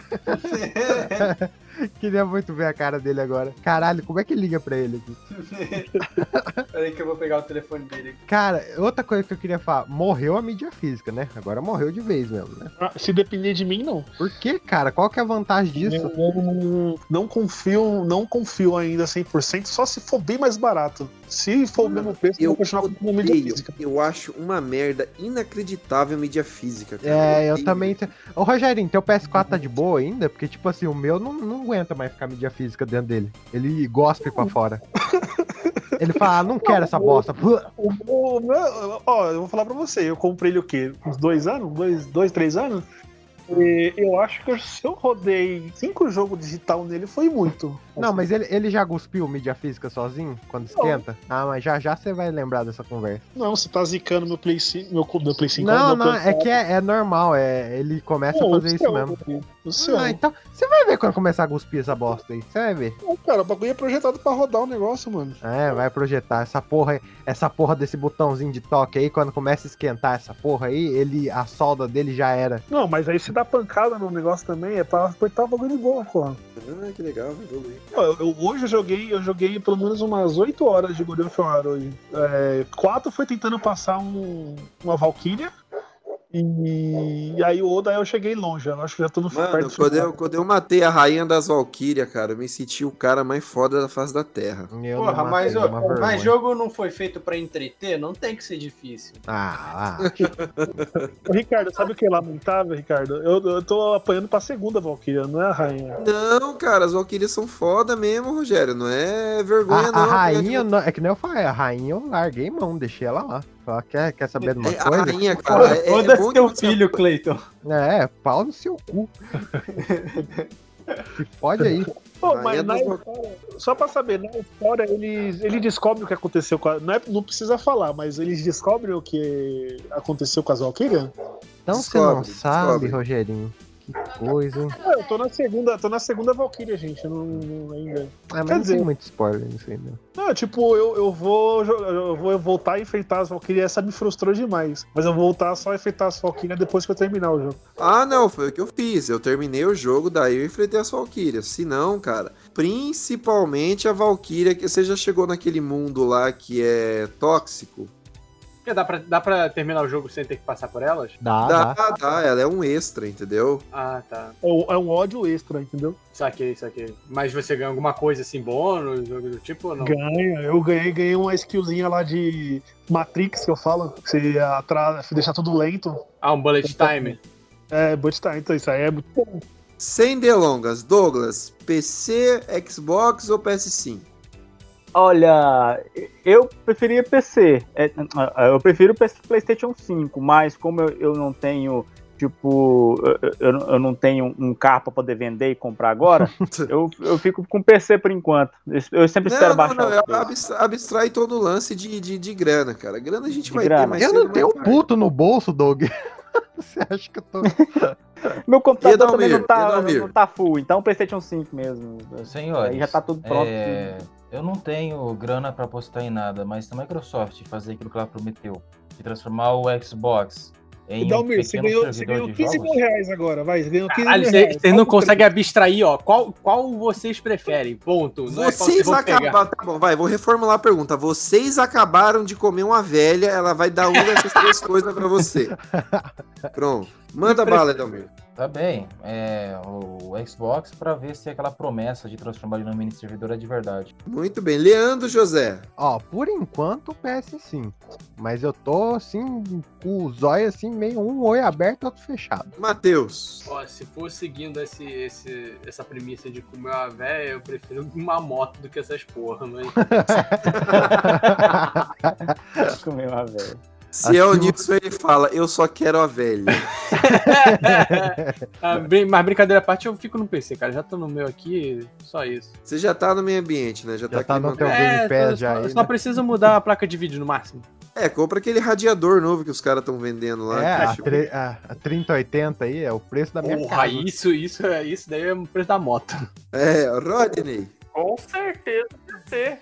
[LAUGHS] Queria muito ver a cara dele agora. Caralho, como é que liga pra ele aqui? [LAUGHS] Peraí que eu vou pegar o telefone dele aqui. Cara, outra coisa que eu queria falar. Morreu a mídia física, né? Agora morreu de vez mesmo, né? Ah, Se depender de mim, não. Por que, cara? Qual que é a vantagem disso? Eu não, não confio, não confio ainda 100%, só se for bem mais barato. Se for o mesmo preço, eu Eu vou continuar com a mídia odeio, física. eu acho uma merda inacreditável mídia física, cara. É, eu odeio. também. te- Ô, Rogerinho, teu PS4 tá de boa ainda? Porque, tipo assim, o meu não, não aguenta mais ficar mídia física dentro dele. Ele gospe pra fora. [LAUGHS] Ele fala, ah, não quero essa bosta. O meu- o meu- ó, eu vou falar pra você, eu comprei ele o quê? Uns dois anos? Dois, dois três anos? E eu acho que se eu rodei cinco jogos digital nele, foi muito. Não, mas ele, ele já cuspiu mídia física sozinho quando esquenta? Ah, mas já já você vai lembrar dessa conversa. Não, você tá zicando meu Play 5. Meu, meu Play 5 Não, não, é que é, é normal, é, ele começa Não, a fazer isso mesmo. O seu. Ah, então você vai ver quando começar a cuspir essa bosta aí. Você vai ver. Não, cara, o bagulho é projetado pra rodar o negócio, mano. É, vai projetar essa porra, aí- essa porra desse botãozinho de toque aí, quando começa a esquentar essa porra aí, ele a solda dele já era. Não, mas aí se dá pancada no negócio também, é pra apertar o bagulho de boa, porra. Ah, que legal, evoluir. Eu- eu- hoje eu joguei, eu joguei pelo menos umas 8 horas de God of War hoje. É, quatro foi tentando passar um, uma Valkyria. E, e aí o Oda eu cheguei longe. Eu acho que já tô no Mano, perto do quando eu, quando eu matei a rainha das Valkyrias, cara, eu me senti o cara mais foda da face da Terra. Eu Porra, mas, matei, uma vergonha. mas jogo não foi feito pra entreter? Não tem que ser difícil. Ah, Ô, [LAUGHS] Ricardo, sabe o que é lamentável, Ricardo? Eu, eu tô apanhando pra segunda Valkyria, não é a rainha. Não, cara, as Valkyrias são foda mesmo, Rogério. Não é vergonha, a, não. a rainha, não- é que nem eu falei, a rainha eu larguei mão, deixei ela lá. Ela quer, quer saber de uma É, a coisa? rainha, [LAUGHS] cara, é- é teu que você- filho, [LAUGHS] Cleiton. É, pau no seu cu. Se [LAUGHS] pode aí. Pô, mas na dos Val- história, só pra saber, na história ele, ele descobre o que aconteceu com a. Não, é- não precisa falar, mas eles descobrem o que aconteceu com as Valkyrias? Então você não Descobre, sabe, descobre. Rogerinho. Que coisa, hein? Ah, eu tô na segunda, tô na segunda Valkyria, gente. Eu não, não- ainda. Ah, mas Quer não dizer- tem muito spoiler nisso né? Não, tipo, eu, eu vou eu vou voltar a enfrentar as Valkyrias. Essa me frustrou demais. Mas eu vou voltar só a enfrentar as Valkyrias depois que eu terminar o jogo. Ah, não, foi o que eu fiz. Eu terminei o jogo, daí eu enfrentei as Valkyrias. Se não, cara, principalmente a Valkyria, que você já chegou naquele mundo lá que é tóxico. Porque dá pra, dá pra terminar o jogo sem ter que passar por elas? Dá, dá, dá. dá, ela é um extra, entendeu? Ah, tá. É um- é um ódio extra, entendeu? Saquei, saquei. Mas você ganha alguma coisa assim, bônus, jogo do tipo ou não? Ganha, eu ganhei, ganhei uma skillzinha lá de Matrix que eu falo. Que você atra... deixar tudo lento. Ah, um bullet time. É, but time, então isso aí é muito bom. Sem delongas, Douglas, PC, Xbox ou PS5? Olha, eu preferia PC. É, eu prefiro PlayStation 5, mas como eu, eu não tenho, tipo, eu, não tenho um carro pra poder vender e comprar agora, [LAUGHS] eu, eu fico com PC por enquanto. Eu sempre espero Não, não, baixar. não, abs- abstrai todo o lance de, de, de grana, cara. Grana a gente De vai grana. ter mais Eu não tenho um puto no bolso, Doug. Você acha que eu tô. [LAUGHS] Meu computador Edalmir, também não tá, não tá full, então PlayStation 5 mesmo. Senhores, Aí já tá tudo pronto. é, eu não tenho grana pra apostar em nada, mas se a Microsoft fazer aquilo que ela prometeu e transformar o Xbox em E um Dalmir, você ganhou, você ganhou de 15 jogos, mil reais agora, vai. Você ganhou 15 Caralho, mil vocês reais. vocês não conseguem abstrair, ó. Qual, qual vocês preferem? Ponto. Não é Vocês pegar. acabaram. Tá bom, vai, vou reformular a pergunta. Vocês acabaram de comer uma velha, ela vai dar uma dessas três [LAUGHS] coisas pra você. Pronto. Manda bala, Edalmir. Tá bem, é, o Xbox pra ver se aquela promessa de transformar ele num mini servidor é de verdade. Muito bem. Leandro José. Ó, por enquanto o PS5. Mas eu tô assim, com os olhos assim, meio um olho aberto, outro fechado. Matheus. Ó, se for seguindo esse, esse, essa premissa de comer uma véia, eu prefiro uma moto do que essas porra, mas. Comer uma velha. Se é o Nilson, ele fala, eu só quero a velha. [LAUGHS] Ah, brin- mas brincadeira à parte, eu fico no PC, cara. Já tô no meu aqui, só isso. Você já tá no meio ambiente, né? Já, tá, tá aqui no teu Game É, Pass tô- já só, aí, só né? preciso mudar a placa de vídeo no máximo. É, compra aquele radiador novo que os caras estão vendendo lá. É, que a, tre- a, a 3080 aí é o preço da minha Porra, casa. isso, isso, é- isso daí é o preço da moto. É, Rodney. Com certeza PC.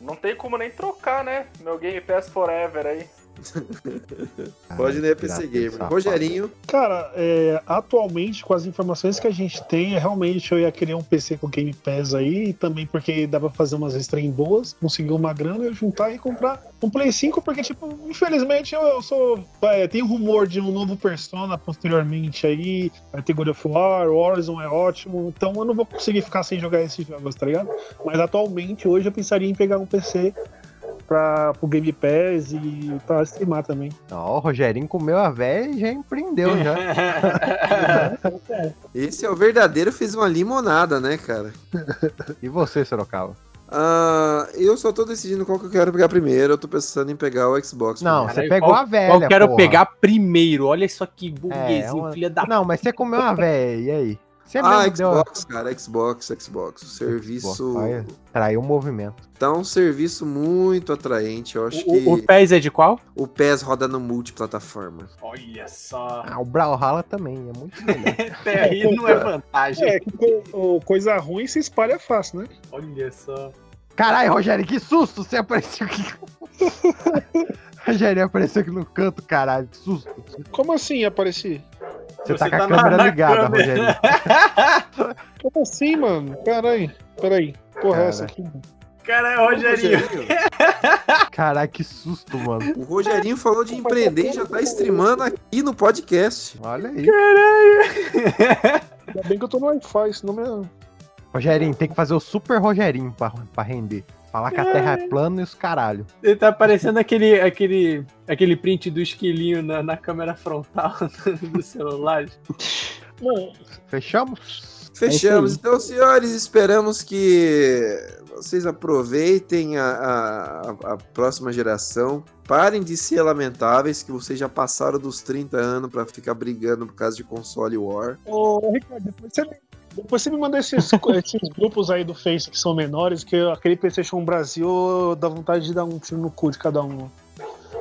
Não tem como nem trocar, né? Meu Game Pass Forever aí. [LAUGHS] Pode nem PC Gamer. Rogerinho. Cara, é, atualmente, com as informações que a gente tem, é, realmente eu ia querer um PC com Game Pass aí, e também porque dá pra fazer umas stream boas, conseguir uma grana, eu juntar e comprar um Play 5, porque, tipo, infelizmente eu, eu sou. é, tem rumor de um novo Persona posteriormente aí, vai ter God of War, Horizon é ótimo, então eu não vou conseguir ficar sem jogar esses jogos, tá ligado? Mas atualmente, hoje eu pensaria em pegar um PC pra, pro Game Pass e pra streamar também. Ó, o Rogerinho comeu a véia e já empreendeu já. [LAUGHS] Esse é o verdadeiro, fez uma limonada, né, cara? e você, Sorocaba? Ah, eu só tô decidindo qual que eu quero pegar primeiro. Eu tô pensando em pegar o Xbox. Não, você pegou a velha, Qual quero porra. pegar primeiro? Olha isso aqui, É, burguesinho, uma- filha da Não, mas você comeu a véia, e aí? Você Ah, mesmo deu- Xbox, cara, Xbox, Xbox. O serviço. Traiu o movimento. Tá um serviço muito atraente. Eu acho O, que o, PES é de qual? o PES roda no multiplataforma. Olha só. Ah, o Brawlhalla também, é muito [LAUGHS] melhor. Até aí não é vantagem. É, que co- o- coisa ruim se espalha fácil, né? Olha só. Caralho, Rogério, que susto! Você apareceu aqui. [LAUGHS] Rogério apareceu aqui no canto, caralho, que susto. Como assim apareci? Você, tá Você com a tá na- câmera na ligada, câmera. Rogério. [LAUGHS] Como assim, mano? Caralho, peraí. Porra, Cara. essa aqui. Cara, é Rogerinho. [LAUGHS] Caralho, que susto, mano. O Rogerinho falou de empreender e já tá streamando aqui no podcast. Olha aí. Ainda bem que eu tô no Wi-Fi, senão meu. Rogerinho, tem que fazer o super Rogerinho pra, pra render. Falar que a terra é plana e os caralho. Ele tá parecendo aquele, aquele, aquele print do esquilinho na, na câmera frontal [LAUGHS] do celular. Mano, Fechamos? Fechamos. Então, senhores, esperamos que vocês aproveitem a, a, a próxima geração. Parem de ser lamentáveis, que vocês já passaram dos 30 anos pra ficar brigando por causa de console war. Ô, Ricardo, depois você, depois você me manda esses, [LAUGHS] esses grupos aí do Face que são menores, que aquele PlayStation Brasil dá vontade de dar um tiro no cu de cada um.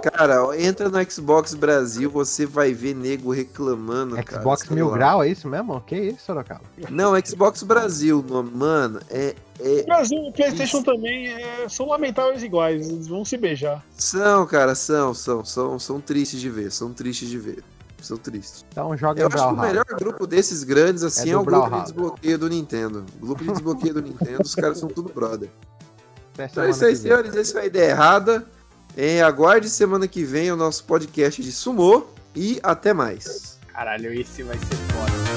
Cara, entra no Xbox Brasil, você vai ver nego reclamando. cara, Xbox sei Mil lá. Grau, é isso mesmo? Que isso, Sorocaba? Não, Xbox Brasil, no- mano, é. é- Brasil e PlayStation também é, são lamentáveis iguais, eles vão se beijar. São, cara, são, são, são, são tristes de ver, são tristes de ver. São tristes. Então joga Eu acho que o Brawlhalla. melhor grupo desses grandes, assim, É é, o grupo de Brawlhalla. desbloqueio do Nintendo. O grupo de desbloqueio do Nintendo, os caras são tudo brother. [LAUGHS] Até Então é semana isso aí, que vem. senhores. Esse foi a ideia errada. É, aguarde semana que vem o nosso podcast de Sumô. E até mais. Caralho, esse vai ser foda.